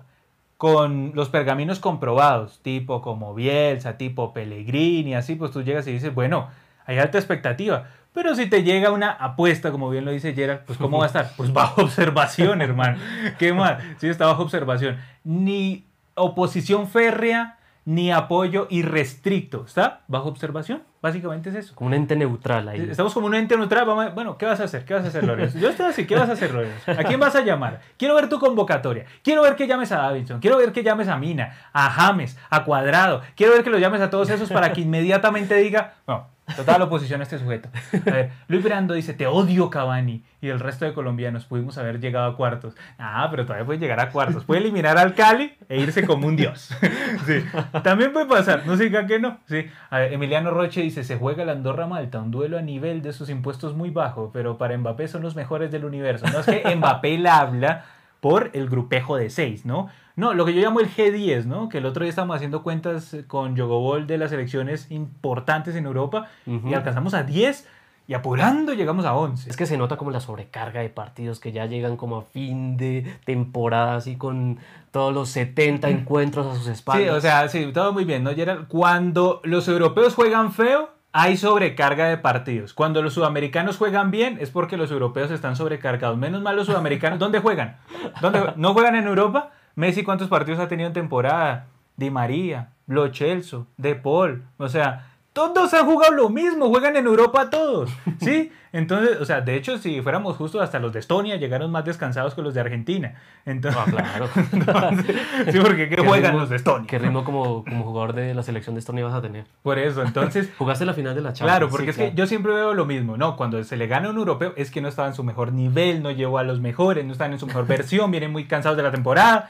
con los pergaminos comprobados, tipo como Bielsa, tipo Pellegrini, así, pues tú llegas y dices, bueno, hay alta expectativa. Pero si te llega una apuesta, como bien lo dice Gerard, pues ¿cómo va a estar? Pues bajo observación, hermano. ¿Qué más? Sí, está bajo observación. Ni oposición férrea ni apoyo irrestricto. ¿Está? Bajo observación. Básicamente es eso. Como un ente neutral ahí. Estamos como un ente neutral. bueno, ¿qué vas a hacer? ¿Qué vas a hacer, Lorenzo? Yo estoy así. ¿Qué vas a hacer, Lorenzo? ¿A quién vas a llamar? Quiero ver tu convocatoria. Quiero ver que llames a Davidson. Quiero ver que llames a Mina, a James, a Cuadrado. Quiero ver que lo llames a todos esos para que inmediatamente diga, no, Total oposición a este sujeto. A ver, Luis Brando dice, te odio Cavani. Y el resto de colombianos pudimos haber llegado a cuartos. Ah, pero todavía puede llegar a cuartos. Puede eliminar al Cali e irse como un dios. sí. También puede pasar, no significa que no. Sí. A ver, Emiliano Roche dice, se juega la Andorra Malta, un duelo a nivel de sus impuestos muy bajo, pero para Mbappé son los mejores del universo. No es que Mbappé la habla por el grupejo de seis, ¿no? No, lo que yo llamo el G10, ¿no? Que el otro día estábamos haciendo cuentas con Jogobol de las elecciones importantes en Europa y alcanzamos a 10 y apurando llegamos a 11. Es que se nota como la sobrecarga de partidos que ya llegan como a fin de temporada, así con todos los 70 encuentros a sus espaldas. Sí, o sea, sí, todo muy bien, ¿no? Gerald? Cuando los europeos juegan feo, hay sobrecarga de partidos. Cuando los sudamericanos juegan bien, es porque los europeos están sobrecargados. Menos mal los sudamericanos. ¿Dónde juegan? ¿Dónde ¿No juegan en Europa? Messi, ¿cuántos partidos ha tenido en temporada? Di María, Lo Celso, De Paul. O sea, todos han jugado lo mismo, juegan en Europa todos, ¿sí? Entonces, o sea, de hecho, si fuéramos justos, hasta los de Estonia llegaron más descansados que los de Argentina. Entonces, ah, claro. sí, porque ¿qué, juegan los de Estonia? ¿Qué ritmo como, como jugador de la selección de Estonia vas a tener? Por eso, entonces... Jugaste la final de la Champions. Claro, porque es que yo siempre veo lo mismo, ¿no? Cuando se le gana a un europeo es que no estaba en su mejor nivel, no llegó a los mejores, no estaban en su mejor versión, vienen muy cansados de la temporada.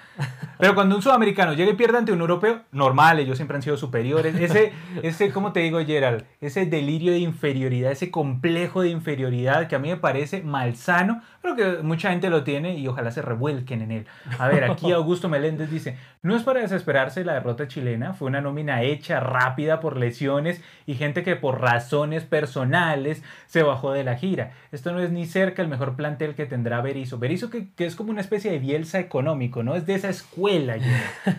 Pero cuando un sudamericano llega y pierde ante un europeo, normal, ellos siempre han sido superiores. Ese, ese ¿cómo te digo, Gerald? Ese delirio de inferioridad, ese complejo de inferioridad que a mí me parece malsano, pero que mucha gente lo tiene y ojalá se revuelquen en él. A ver, aquí Augusto Meléndez dice, no es para desesperarse la derrota chilena, fue una nómina hecha rápida por lesiones y gente que por razones personales se bajó de la gira. Esto no es ni cerca el mejor plantel que tendrá Berizzo. Berizzo que, que es como una especie de bielsa económico, ¿no? Es de esa escuela.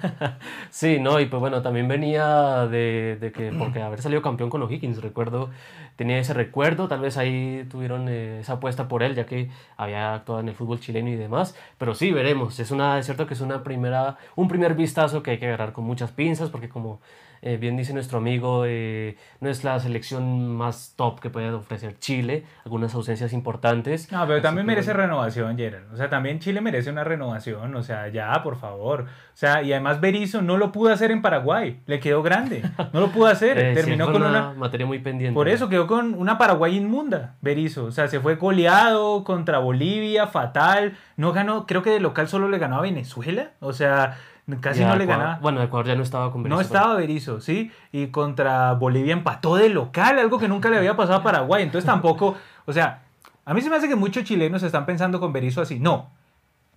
sí, no, y pues bueno, también venía de, de que, porque haber salido campeón con O'Higgins, recuerdo, tenía ese recuerdo, tal vez ahí tuvieron eh, esa apuesta por él, ya que había actuado en el fútbol chileno y demás, pero sí, veremos, es, una, es cierto que es una primera, un primer vistazo que hay que agarrar con muchas pinzas, porque como eh, bien dice nuestro amigo, eh, no es la selección más top que puede ofrecer Chile, algunas ausencias importantes. No, pero también merece renovación, Gerard. O sea, también Chile merece una renovación, o sea, ya, por favor. O sea, y además Berizzo no lo pudo hacer en Paraguay, le quedó grande, no lo pudo hacer, Eh, terminó con una una... materia muy pendiente. Por eso quedó con una Paraguay inmunda, Berizzo. O sea, se fue goleado contra Bolivia, fatal. No ganó, creo que de local solo le ganó a Venezuela. O sea, casi no le Ecuador- ganaba. Bueno, Ecuador ya no estaba con No Berizzo, estaba Berizzo, ¿sí? Y contra Bolivia empató de local, algo que nunca le había pasado a Paraguay. Entonces tampoco, o sea, a mí se me hace que muchos chilenos están pensando con Berizzo así. No,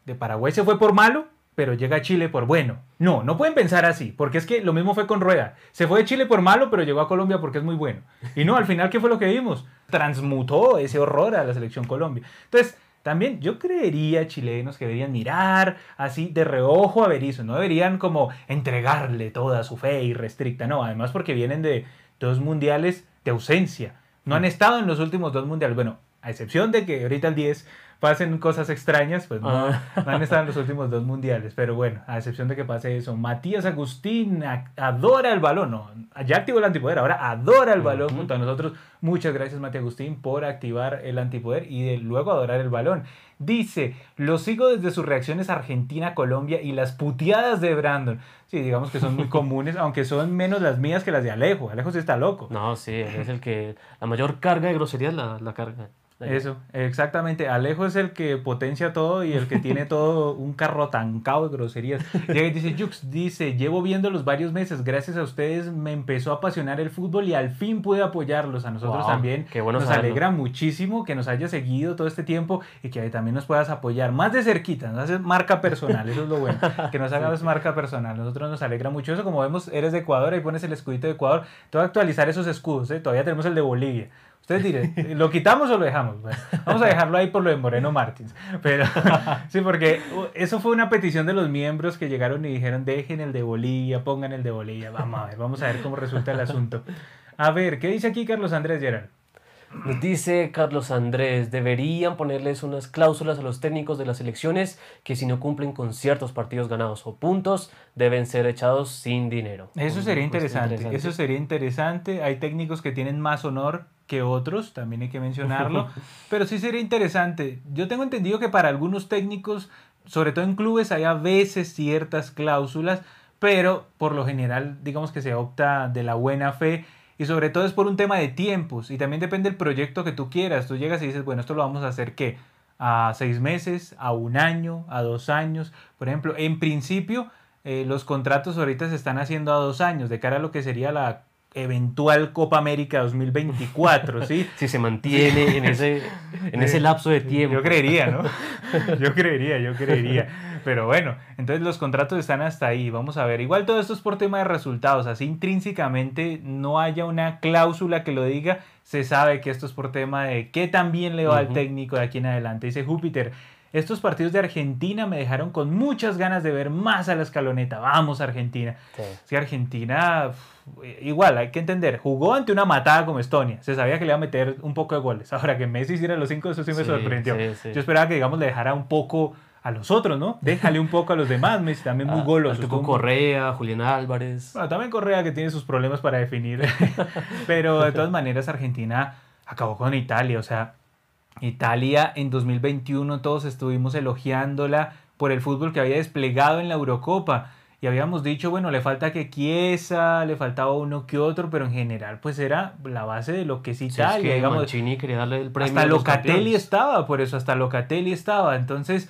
de Paraguay se fue por malo, pero llega a Chile por bueno. No, no pueden pensar así, porque es que lo mismo fue con Rueda. Se fue de Chile por malo, pero llegó a Colombia porque es muy bueno. Y no, al final, ¿qué fue lo que vimos? Transmutó ese horror a la selección Colombia. Entonces, también yo creería chilenos que deberían mirar así de reojo a Berizzo, no deberían como entregarle toda su fe irrestricta, no, además porque vienen de dos mundiales de ausencia, no han estado en los últimos dos mundiales, bueno, a excepción de que ahorita el 10 pasen cosas extrañas, pues no, Ah. no han estado en los últimos dos mundiales, pero bueno, a excepción de que pase eso, Matías Agustín adora el balón, no, ya activó el antipoder, ahora adora el balón junto a nosotros, muchas gracias Matías Agustín por activar el antipoder y de luego adorar el balón. Dice, lo sigo desde sus reacciones a Argentina, Colombia y las puteadas de Brandon. Sí, digamos que son muy comunes, aunque son menos las mías que las de Alejo. Alejo sí está loco. No, sí, es el que la mayor carga de groserías la, la carga. Eso, exactamente. Alejo es el que potencia todo y el que tiene todo un carro tancado de groserías. Llega y dice, Jux, dice, llevo viéndolos varios meses, gracias a ustedes me empezó a apasionar el fútbol y al fin pude apoyarlos. A nosotros Wow, también qué bueno nos saberlo. alegra muchísimo que nos hayas seguido todo este tiempo y que también nos puedas apoyar más de cerquita, nos haces marca personal, eso es lo bueno, que nos hagas marca personal. Nosotros nos alegra mucho eso, como vemos, eres de Ecuador, ahí pones el escudito de Ecuador, te voy a actualizar esos escudos, ¿eh? todavía tenemos el de Bolivia. Ustedes dirán, ¿lo quitamos o lo dejamos? Bueno, vamos a dejarlo ahí por lo de Moreno Martins. Pero sí, porque uh, eso fue una petición de los miembros que llegaron y dijeron, dejen el de Bolivia, pongan el de Bolivia. Vamos a ver, vamos a ver cómo resulta el asunto. A ver, ¿qué dice aquí Carlos Andrés Gerard? Nos dice Carlos Andrés, deberían ponerles unas cláusulas a los técnicos de las elecciones que si no cumplen con ciertos partidos ganados o puntos, deben ser echados sin dinero. Eso sería cuestión interesante, eso sería interesante. Hay técnicos que tienen más honor que otros, también hay que mencionarlo, pero sí sería interesante. Yo tengo entendido que para algunos técnicos, sobre todo en clubes, hay a veces ciertas cláusulas, pero por lo general, digamos que se opta de la buena fe y sobre todo es por un tema de tiempos y también depende del proyecto que tú quieras. Tú llegas y dices, bueno, esto lo vamos a hacer qué? A seis meses, a un año, a dos años. Por ejemplo, en principio eh, los contratos ahorita se están haciendo a dos años de cara a lo que sería la eventual Copa América 2024, ¿sí? Si se mantiene en ese, en ese lapso de tiempo. Yo creería, ¿no? Yo creería, yo creería. Pero bueno, entonces los contratos están hasta ahí. Vamos a ver. Igual todo esto es por tema de resultados. Así intrínsecamente no haya una cláusula que lo diga. Se sabe que esto es por tema de qué también le va al técnico de aquí en adelante. Dice Júpiter. Estos partidos de Argentina me dejaron con muchas ganas de ver más a la escaloneta. Vamos, Argentina. Sí. Argentina, igual, hay que entender, jugó ante una matada como Estonia. Se sabía que le iba a meter un poco de goles. Ahora que Messi hiciera los cinco, eso sí me sorprendió. Yo esperaba que, digamos, le dejara un poco a los otros, ¿no? Déjale un poco a los demás, Messi también muy goloso. Con Correa, Julián Álvarez. Bueno, también Correa que tiene sus problemas para definir. Pero de todas maneras, Argentina acabó con Italia, o sea, Italia en 2021 todos estuvimos elogiándola por el fútbol que había desplegado en la Eurocopa. Y habíamos dicho, bueno, le falta que Chiesa, le faltaba uno que otro, pero en general pues era la base de lo que es Italia. digamos, quería darle el premio hasta Locatelli estaba, por eso hasta Locatelli estaba. Entonces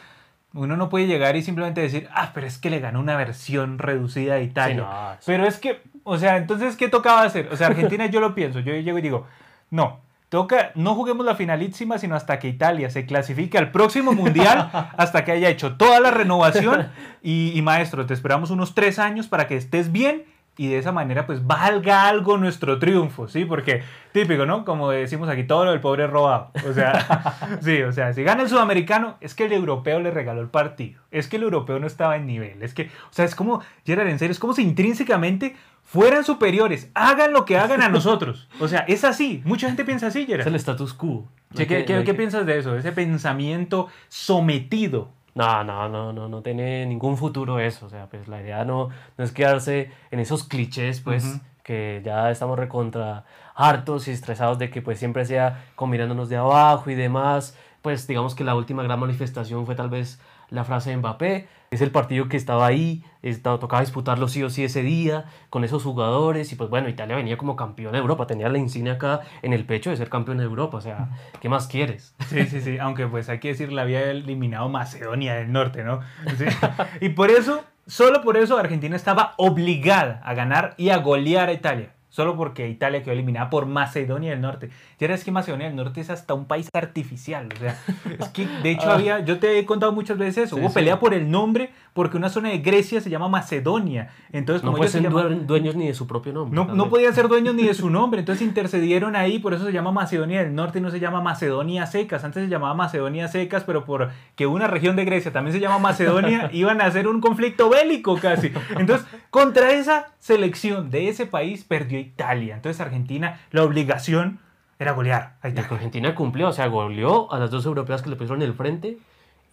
uno no puede llegar y simplemente decir, ah, pero es que le ganó una versión reducida de Italia. Pero es que, o sea, entonces, ¿qué tocaba hacer? O sea, Argentina yo lo pienso, yo llego y digo, no, Toca, no juguemos la finalísima, sino hasta que Italia se clasifique al próximo mundial, hasta que haya hecho toda la renovación. Y, y, maestro, te esperamos unos tres años para que estés bien y de esa manera pues valga algo nuestro triunfo, ¿sí? Porque típico, ¿no? Como decimos aquí, todo lo del pobre robado. O sea, sí, o sea, si gana el sudamericano, es que el europeo le regaló el partido. Es que el europeo no estaba en nivel. Es que, o sea, es como, Gerard, en serio, es como si intrínsecamente fueran superiores. Hagan lo que hagan a nosotros. O sea, es así. Mucha gente piensa así, Gerard. Es el status quo. ¿Qué, qué piensas de eso? Ese pensamiento sometido no, no, no, no, no tiene ningún futuro eso. O sea, pues la idea no, no es quedarse en esos clichés, pues, que ya estamos recontra hartos y estresados de que pues siempre sea combinándonos de abajo y demás. Pues digamos que la última gran manifestación fue tal vez la frase de Mbappé. Es el partido que estaba ahí, estaba, tocaba disputarlo sí o sí ese día con esos jugadores y pues bueno, Italia venía como campeón de Europa, tenía la insignia acá en el pecho de ser campeón de Europa, o sea, ¿qué más quieres? Sí, sí, sí, aunque pues hay que decir, la había eliminado Macedonia del Norte, ¿no? Y por eso, solo por eso Argentina estaba obligada a ganar y a golear a Italia solo porque Italia quedó eliminada por Macedonia del Norte. Ya es que Macedonia del Norte es hasta un país artificial, o sea, es que de hecho ah. había, yo te he contado muchas veces eso, hubo pelea por el nombre porque una zona de Grecia se llama Macedonia. Entonces, no pueden ser dueños ni de su propio nombre. No, no, podían ser dueños ni de su nombre, entonces intercedieron ahí, por eso se llama Macedonia del Norte y no se llama Macedonia Secas. Antes se llamaba Macedonia Secas, pero por que una región de Grecia también se llama Macedonia, iban a hacer un conflicto bélico casi. Entonces, contra esa selección de ese país perdió Italia. Entonces Argentina, la obligación era golear a Argentina cumplió, o sea, goleó a las dos europeas que le pusieron en el frente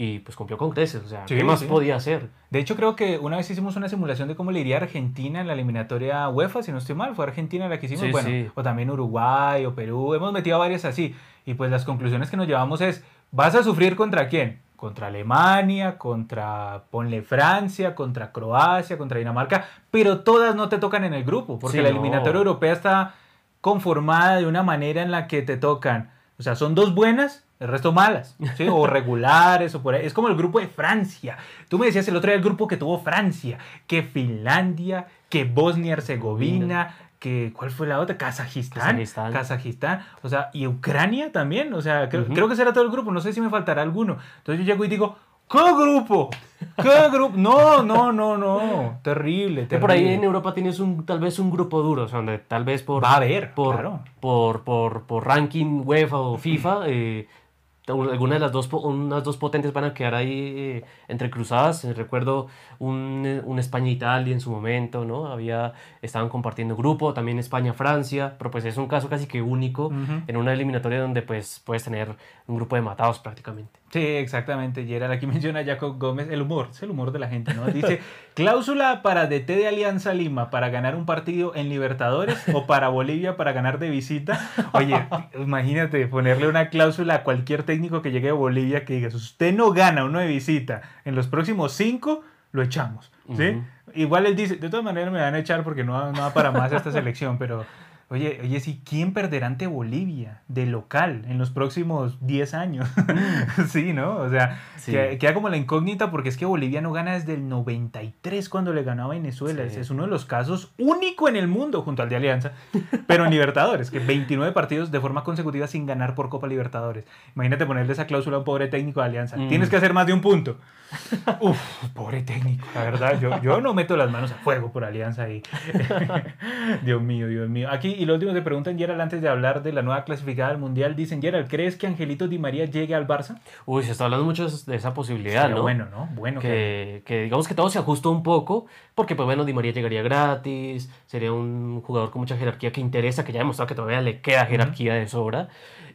y pues cumplió con creces, o sea, ¿qué más podía hacer? De hecho, creo que una vez hicimos una simulación de cómo le iría a Argentina en la eliminatoria UEFA, si no estoy mal, fue Argentina la que hicimos, bueno, o también Uruguay o Perú, hemos metido a varias así, y pues las conclusiones que nos llevamos es, ¿vas a sufrir contra quién? Contra Alemania, contra, ponle Francia, contra Croacia, contra Dinamarca, pero todas no te tocan en el grupo, porque la eliminatoria europea está conformada de una manera en la que te tocan, o sea, son dos buenas el resto malas, ¿sí? o regulares, o por ahí. Es como el grupo de Francia. Tú me decías el otro día el grupo que tuvo Francia, que Finlandia, que Bosnia-Herzegovina, que ¿cuál fue la otra? Kazajistán. Kazajistán. O sea, y Ucrania también. O sea, creo, creo que será todo el grupo. No sé si me faltará alguno. Entonces yo llego y digo, ¿Qué grupo? ¿Qué grupo? No, no, no, no. Terrible, terrible. Por ahí en Europa tienes un, tal vez un grupo duro, o sea, donde tal vez por... Va a haber, por, claro. por, por, por, ranking UEFA o FIFA, eh, algunas de las dos, unas dos potentes van a quedar ahí eh, entre cruzadas. Eh, recuerdo un, eh, un España-Italia en su momento, ¿no? Había, estaban compartiendo grupo, también España-Francia, pero pues es un caso casi que único en una eliminatoria donde pues puedes tener un grupo de matados prácticamente. Sí, exactamente. Gerard aquí menciona Jacob Gómez el humor, es el humor de la gente, ¿no? Dice, cláusula para DT de Alianza Lima para ganar un partido en Libertadores o para Bolivia para ganar de visita. Oye, imagínate ponerle una cláusula a cualquier técnico que llegue a Bolivia que diga, si usted no gana uno de visita en los próximos cinco, lo echamos, ¿sí? Igual él dice, de todas maneras me van a echar porque no, no va para más esta selección, pero Oye, oye, sí, ¿quién perderá ante Bolivia de local en los próximos 10 años? sí, ¿no? O sea, Sí. queda, queda como la incógnita porque es que Bolivia no gana desde el 93 cuando le ganó a Venezuela. Sí. Ese Es uno de los casos único en el mundo junto al de Alianza, pero en Libertadores, que 29 partidos de forma consecutiva sin ganar por Copa Libertadores. Imagínate ponerle esa cláusula a un pobre técnico de Alianza. Mm. Tienes que hacer más de un punto. Uf, pobre técnico, la verdad. Yo, yo no meto las manos a fuego por Alianza y Dios mío, Dios mío. Aquí, y lo último te preguntan, Gerald, antes de hablar de la nueva clasificada al Mundial, dicen, Gerald, ¿crees que Angelito Di María llegue al Barça? Uy, se está hablando mucho de esa posibilidad, Sería ¿no? Bueno, ¿no? Bueno, que... que, que digamos que todo se ajustó un poco, porque pues bueno, Di María llegaría gratis, sería un jugador con mucha jerarquía que interesa, que ya ha demostrado que todavía le queda jerarquía de sobra.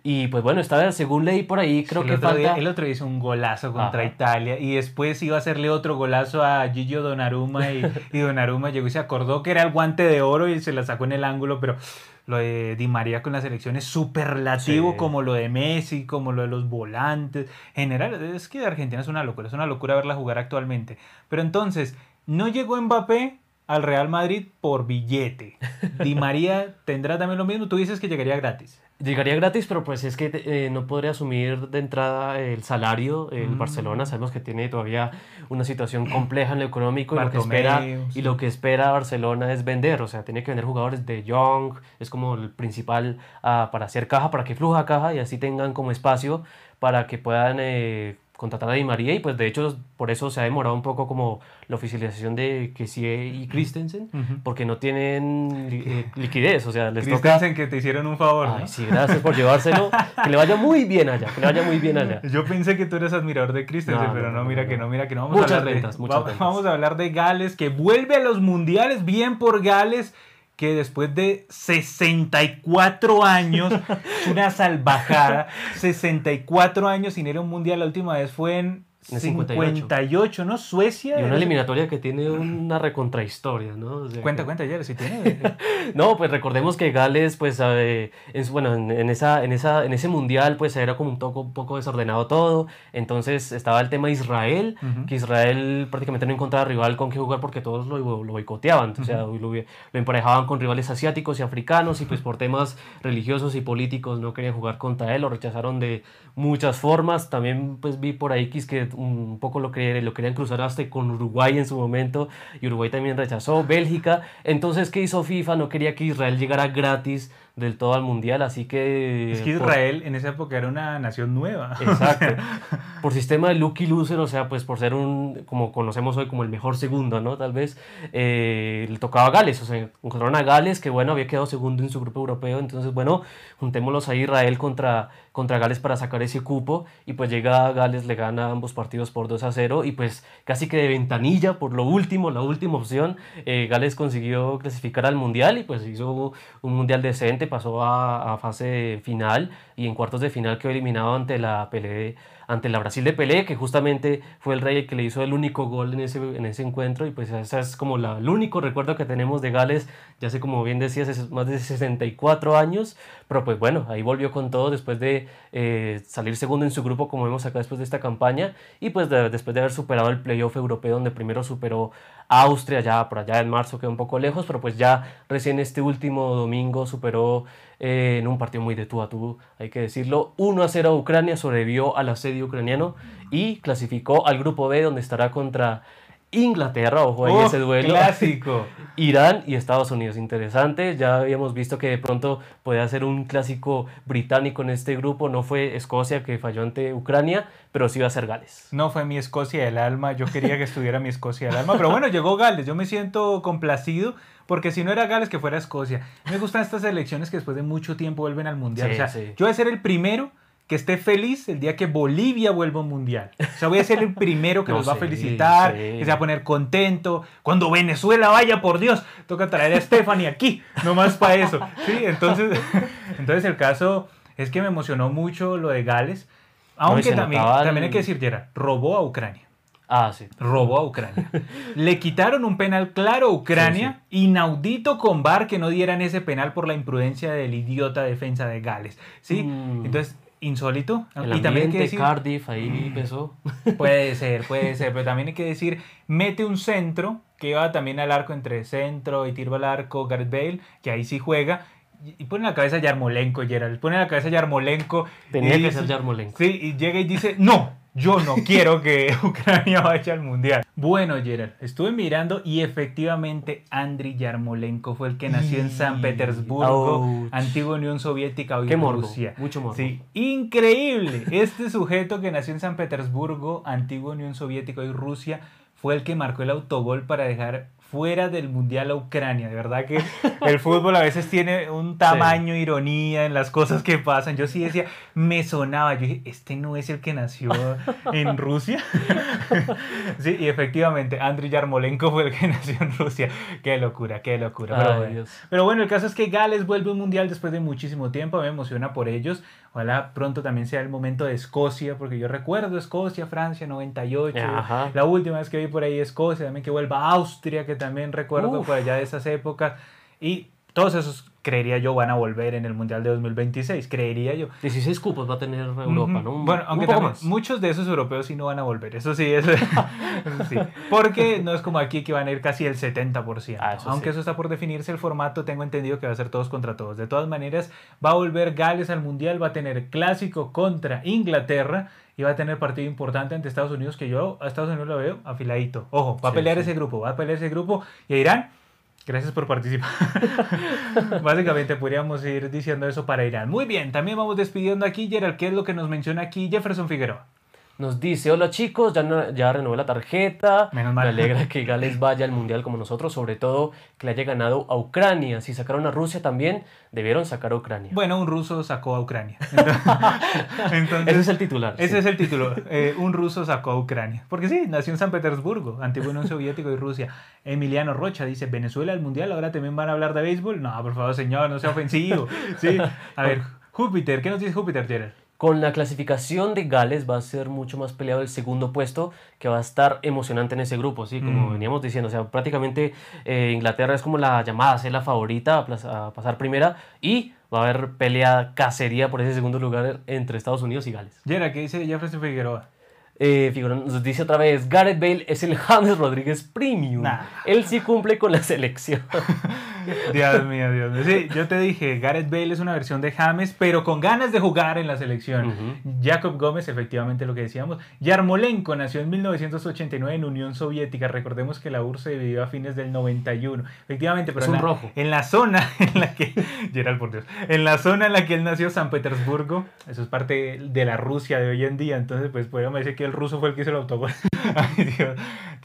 Y pues bueno, esta vez, según leí por ahí, creo el que falta... día- el otro día hizo un golazo contra Ajá. Italia y después iba a hacerle otro golazo a Gigio Donnarumma y, y Donnarumma llegó y se acordó que era el guante de oro y se la sacó en el ángulo, pero lo de Di María con la selección es superlativo Sí. como lo de Messi, como lo de los volantes. En general, es que Argentina es una locura, es una locura verla jugar actualmente. Pero entonces, no llegó Mbappé al Real Madrid por billete. Di María tendrá también lo mismo, tú dices que llegaría gratis. Llegaría gratis, pero pues es que eh, no podría asumir de entrada el salario. El Mm. Barcelona sabemos que tiene todavía una situación compleja en lo económico y lo, que espera, sí. y lo que espera Barcelona es vender. O sea, tiene que vender jugadores de Young, es como el principal ah, para hacer caja, para que fluja caja y así tengan como espacio para que puedan eh, contratar a Di María. Y pues de hecho por eso se ha demorado un poco como la oficialización de Kessie y Christensen, Ujú. porque no tienen eh, liquidez. O sea, les toca... Christensen que te hicieron un favor, ¿no? Ay, sí, gracias por llevárselo. Que le vaya muy bien allá, que le vaya muy bien allá. Yo pensé que tú eres admirador de Christensen, No, pero no, no, no, mira no, que no. no, mira que no. Vamos Muchas a hablar de, muchas va- ventas. Vamos a hablar de Gales, que vuelve a los mundiales, bien por Gales, que después de 64 años, una salvajada, 64 años sin ir a un mundial, la última vez fue en En el 58, 58, ¿no? Suecia. Y una eliminatoria que tiene una recontrahistoria, ¿no? O sea, Cuenta, que- cuenta, Jerry, si tiene. No, pues recordemos que Gales, pues, eh, es, bueno, en, en esa, en, esa, en ese mundial, pues, era como un poco, un poco desordenado todo. Entonces estaba el tema de Israel, Ujú. que Israel prácticamente no encontraba rival con que jugar porque todos lo, lo boicoteaban. O sea, lo, lo emparejaban con rivales asiáticos y africanos y pues por temas religiosos y políticos no querían jugar contra él, lo rechazaron de muchas formas. También pues vi por ahí que un poco lo, que, lo querían cruzar hasta con Uruguay en su momento y Uruguay también rechazó, Bélgica. Entonces, ¿qué hizo FIFA? No quería que Israel llegara gratis del todo al mundial, así que... Es que por- Israel en esa época era una nación nueva. Exacto. Por sistema de Lucky Loser, o sea, pues por ser un, como conocemos hoy, como el mejor segundo, ¿no? Tal vez eh, le tocaba a Gales, o sea, encontraron a Gales, que bueno, había quedado segundo en su grupo europeo, entonces bueno, juntémoslos ahí Israel contra, contra Gales para sacar ese cupo, y pues llega Gales, le gana ambos partidos por 2 a 0, y pues casi que de ventanilla, por lo último, la última opción, eh, Gales consiguió clasificar al Mundial, y pues hizo un Mundial decente, pasó a, a fase final, y en cuartos de final quedó eliminado ante la Pelé ante la Brasil de Pelé, que justamente fue el rey el que le hizo el único gol en ese, en ese encuentro, y pues ese es como la, el único recuerdo que tenemos de Gales, ya sé como bien decías, es más de 64 años, pero pues bueno, ahí volvió con todo después de eh, salir segundo en su grupo, como vemos acá después de esta campaña, y pues de- después de haber superado el playoff europeo, donde primero superó Austria, ya por allá en marzo quedó un poco lejos, pero pues ya recién este último domingo superó eh, en un partido muy de tú a tú, hay que decirlo, 1 a 0 a Ucrania, sobrevivió al asedio ucraniano y clasificó al grupo B, donde estará contra Inglaterra, ojo ahí ¡Oh, ese duelo. Clásico. Irán y Estados Unidos. Interesante, ya habíamos visto que de pronto podía ser un clásico británico en este grupo. No fue Escocia que falló ante Ucrania, pero sí iba a ser Gales. No fue mi Escocia del alma, yo quería que estuviera mi Escocia del alma, pero bueno, llegó Gales, yo me siento complacido, porque si no era Gales, que fuera Escocia. Me gustan estas elecciones que después de mucho tiempo vuelven al Mundial. Sí, o sea, sí. yo voy a ser el primero que esté feliz el día que Bolivia vuelva a un Mundial. O sea, voy a ser el primero que No, los va a felicitar, que se va a poner contento. Cuando Venezuela vaya, por Dios, toca traer a Stephanie aquí, nomás para eso. Sí, entonces, entonces el caso es que me emocionó mucho lo de Gales. Aunque también, también hay que decir, robó a Ucrania. Ah, sí. Robó a Ucrania. Le quitaron un penal claro a Ucrania, inaudito con VAR que no dieran ese penal por la imprudencia del idiota defensa de Gales. ¿Sí? Mm. Entonces, insólito. El y también hay que decir, Cardiff, ahí pesó. puede ser, puede ser, pero también hay que decir, mete un centro que va también al arco entre centro y tiro al arco, Gareth Bale, que ahí sí juega. y pone en la cabeza Yarmolenko, Gerald. Pone en la cabeza Yarmolenko. Tenía y que ser Yarmolenko. Sí, y llega y dice, no, yo no quiero que Ucrania vaya al Mundial. Bueno, Gerald, estuve mirando y efectivamente Andriy Yarmolenko fue el que nació en San Petersburgo, antigua Unión Soviética, hoy Qué Rusia. mucho morbo. Sí, increíble. Este sujeto que nació en San Petersburgo, antigua Unión Soviética, hoy Rusia, fue el que marcó el autogol para dejar fuera del mundial a Ucrania. De verdad que el fútbol a veces tiene un tamaño, ironía en las cosas que pasan. Yo sí decía, me sonaba. Yo dije, este no es el que nació en Rusia. sí, y efectivamente, Andriy Yarmolenko fue el que nació en Rusia. Qué locura, qué locura. Pero Ay, bueno. Dios. Pero bueno, el caso es que Gales vuelve a un mundial después de muchísimo tiempo. Me emociona por ellos. Ojalá pronto también sea el momento de Escocia, porque yo recuerdo Escocia, Francia, 98. Ajá. La última vez que vi por ahí Escocia, también que vuelva Austria, que también recuerdo Uf. por allá de esas épocas. Y todos esos, creería yo, van a volver en el mundial de 2026. Creería yo. 16 cupos va a tener Europa. ¿no? Un- Bueno, un aunque también más. muchos de esos europeos sí no van a volver. Eso sí, eso, eso sí. Porque no es como aquí que van a ir casi el 70%. Ah, eso aunque sí. eso está por definirse el formato, tengo entendido que va a ser todos contra todos. De todas maneras, va a volver Gales al Mundial, va a tener clásico contra Inglaterra y va a tener partido importante ante Estados Unidos, que yo a Estados Unidos lo veo afiladito. Ojo, va a Sí, pelear sí. ese grupo, va a pelear ese grupo y a Irán. Gracias por participar. Básicamente podríamos ir diciendo eso para Irán. Muy bien, también vamos despidiendo aquí, Gerald, ¿qué es lo que nos menciona aquí Jefferson Figueroa? Nos dice, hola chicos, ya, no- ya renové la tarjeta. Menos mal. Me alegra que Gales vaya al Mundial como nosotros, sobre todo que le haya ganado a Ucrania. Si sacaron a Rusia también, debieron sacar a Ucrania. Bueno, un ruso sacó a Ucrania. Entonces, Ese es el titular. ese sí. es el título. Eh, un ruso sacó a Ucrania. Porque sí, nació en San Petersburgo, antiguo Unión Soviética y Rusia. Emiliano Rocha dice, Venezuela al Mundial, ahora también van a hablar de béisbol. No, por favor, señor, no sea ofensivo. Sí, a ver, Júpiter, ¿qué nos dice Júpiter, Gerald? Con la clasificación de Gales va a ser mucho más peleado el segundo puesto, que va a estar emocionante en ese grupo, ¿sí? Como Mm. veníamos diciendo, o sea, prácticamente eh, Inglaterra es como la llamada a ser la favorita a, pasar primera y va a haber pelea, cacería por ese segundo lugar entre Estados Unidos y Gales. Gerald, ¿qué dice Jefferson Figueroa? Eh, Figueroa nos dice otra vez, Gareth Bale es el James Rodríguez Premium. Nah. Él sí cumple con la selección. Dios mío, Dios mío. Sí, yo te dije, Gareth Bale es una versión de James, pero con ganas de jugar en la selección. Jacob Gómez, efectivamente lo que decíamos. Yarmolenko nació en 1989 en Unión Soviética. Recordemos que la URSS se dividió a fines del 91. Efectivamente, pero Es en un la, rojo. en la zona en la que. Gerald, por Dios. En la zona en la que él nació, San Petersburgo, eso es parte de la Rusia de hoy en día. Entonces, pues podríamos decir que el ruso fue el que hizo el autogol. Ay, Dios.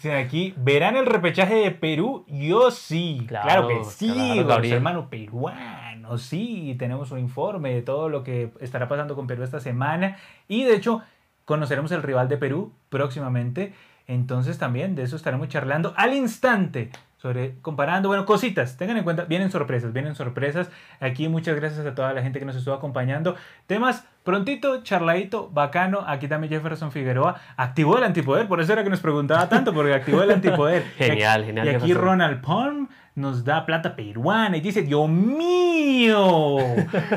Aquí, ¿verán el repechaje de Perú? Yo sí. Claro, Claro, que sí, claro, hermano peruano. Sí, tenemos un informe de todo lo que estará pasando con Perú esta semana. Y de hecho, conoceremos el rival de Perú próximamente. Entonces también de eso estaremos charlando al instante. Sobre comparando, bueno, cositas, tengan en cuenta, vienen sorpresas, vienen sorpresas. Aquí muchas gracias a toda la gente que nos estuvo acompañando. Temas prontito, charladito, bacano. Aquí también Jefferson Figueroa activó el antipoder, por eso era que nos preguntaba tanto, porque activó el antipoder. Genial, Y aquí- genial, Y aquí Jefferson. Ronald Palm nos da plata peruana y dice, Dios mío,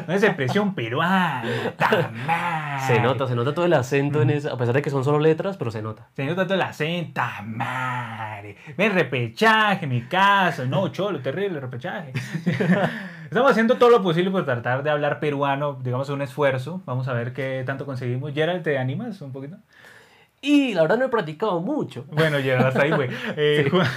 no es expresión peruana. ta madre". Se nota, se nota todo el acento en eso, a pesar de que son solo letras, pero se nota. Se nota todo el acento, ta madre. Ven, repechaje, mi caso. No, cholo, terrible repechaje. Estamos haciendo todo lo posible por tratar de hablar peruano, digamos, un esfuerzo. Vamos a ver qué tanto conseguimos. Gerald, ¿te animas un poquito? Y la verdad no he practicado mucho. Bueno, Gerald, hasta ahí, güey. Eh, Sí. Juan,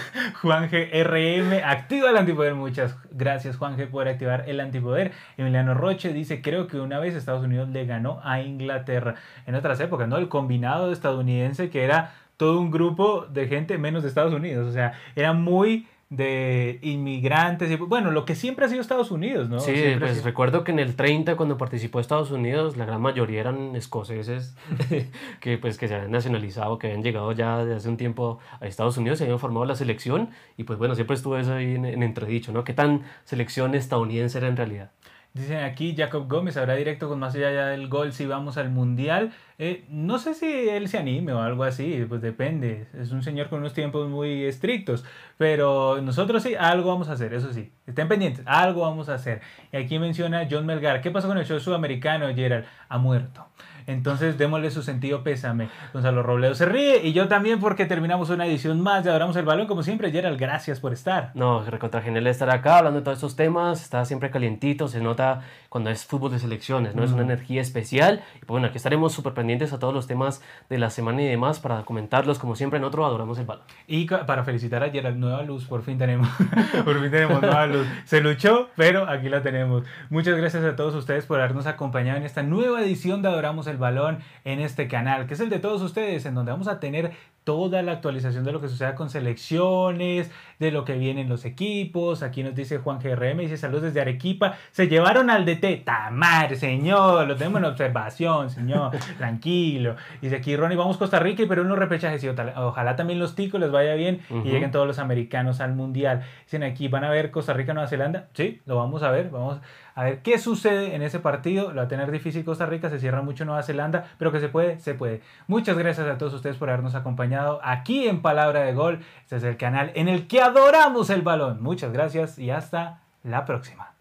Juan G. RM, activa el antipoder. Muchas gracias, Juan G, por activar el antipoder. Emiliano Roche dice, creo que una vez Estados Unidos le ganó a Inglaterra. En otras épocas, ¿no? El combinado estadounidense que era todo un grupo de gente menos de Estados Unidos. O sea, era muy de inmigrantes y bueno, lo que siempre ha sido Estados Unidos, ¿no? Sí, Siempre pues recuerdo que en el 30 cuando participó Estados Unidos, la gran mayoría eran escoceses que pues que se habían nacionalizado, que habían llegado ya de hace un tiempo a Estados Unidos, se habían formado la selección y pues bueno, siempre estuvo eso ahí en, en entredicho, ¿no? ¿Qué tan selección estadounidense era en realidad? Dicen aquí Jacob Gómez habrá directo con más allá del gol si vamos al mundial. Eh, no sé si él se anime o algo así, pues depende. Es un señor con unos tiempos muy estrictos, pero nosotros sí, algo vamos a hacer, eso sí. Estén pendientes, algo vamos a hacer. Y aquí menciona John Melgar. ¿Qué pasó con el show sudamericano, Gerald? Ha muerto. Entonces démosle su sentido pésame. Gonzalo Robledo se ríe y yo también porque terminamos una edición más de Adoramos el Balón. Como siempre, Gerald, gracias por estar. No, recontra genial estar acá hablando de todos estos temas. Está siempre calientito, se nota cuando es fútbol de selecciones, ¿no? Es una energía especial. Y pues bueno, aquí estaremos súper pendientes a todos los temas de la semana y demás para comentarlos como siempre en otro Adoramos el Balón. Y para felicitar a Gerald, nueva luz, por fin tenemos, por fin tenemos nueva luz. Se luchó, pero aquí la tenemos. Muchas gracias a todos ustedes por habernos acompañado en esta nueva edición de Adoramos el Balón en este canal, que es el de todos ustedes, en donde vamos a tener toda la actualización de lo que suceda con selecciones, de lo que vienen los equipos. Aquí nos dice Juan GRM, dice saludos desde Arequipa. Se llevaron al DT. Tamar, señor, lo tenemos en observación, señor. Tranquilo. Dice aquí Ronnie, vamos Costa Rica y Perú no repechaje. Sí, ojalá también los ticos les vaya bien y lleguen todos los americanos al mundial. Dicen aquí, ¿van a ver Costa Rica, Nueva Zelanda? Sí, lo vamos a ver. Vamos a ver qué sucede en ese partido. Lo va a tener difícil Costa Rica, se cierra mucho Nueva Zelanda, pero que se puede, se puede. Muchas gracias a todos ustedes por habernos acompañado aquí en Palabra de Gol. Este es el canal en el que adoramos el balón. Muchas gracias y hasta la próxima.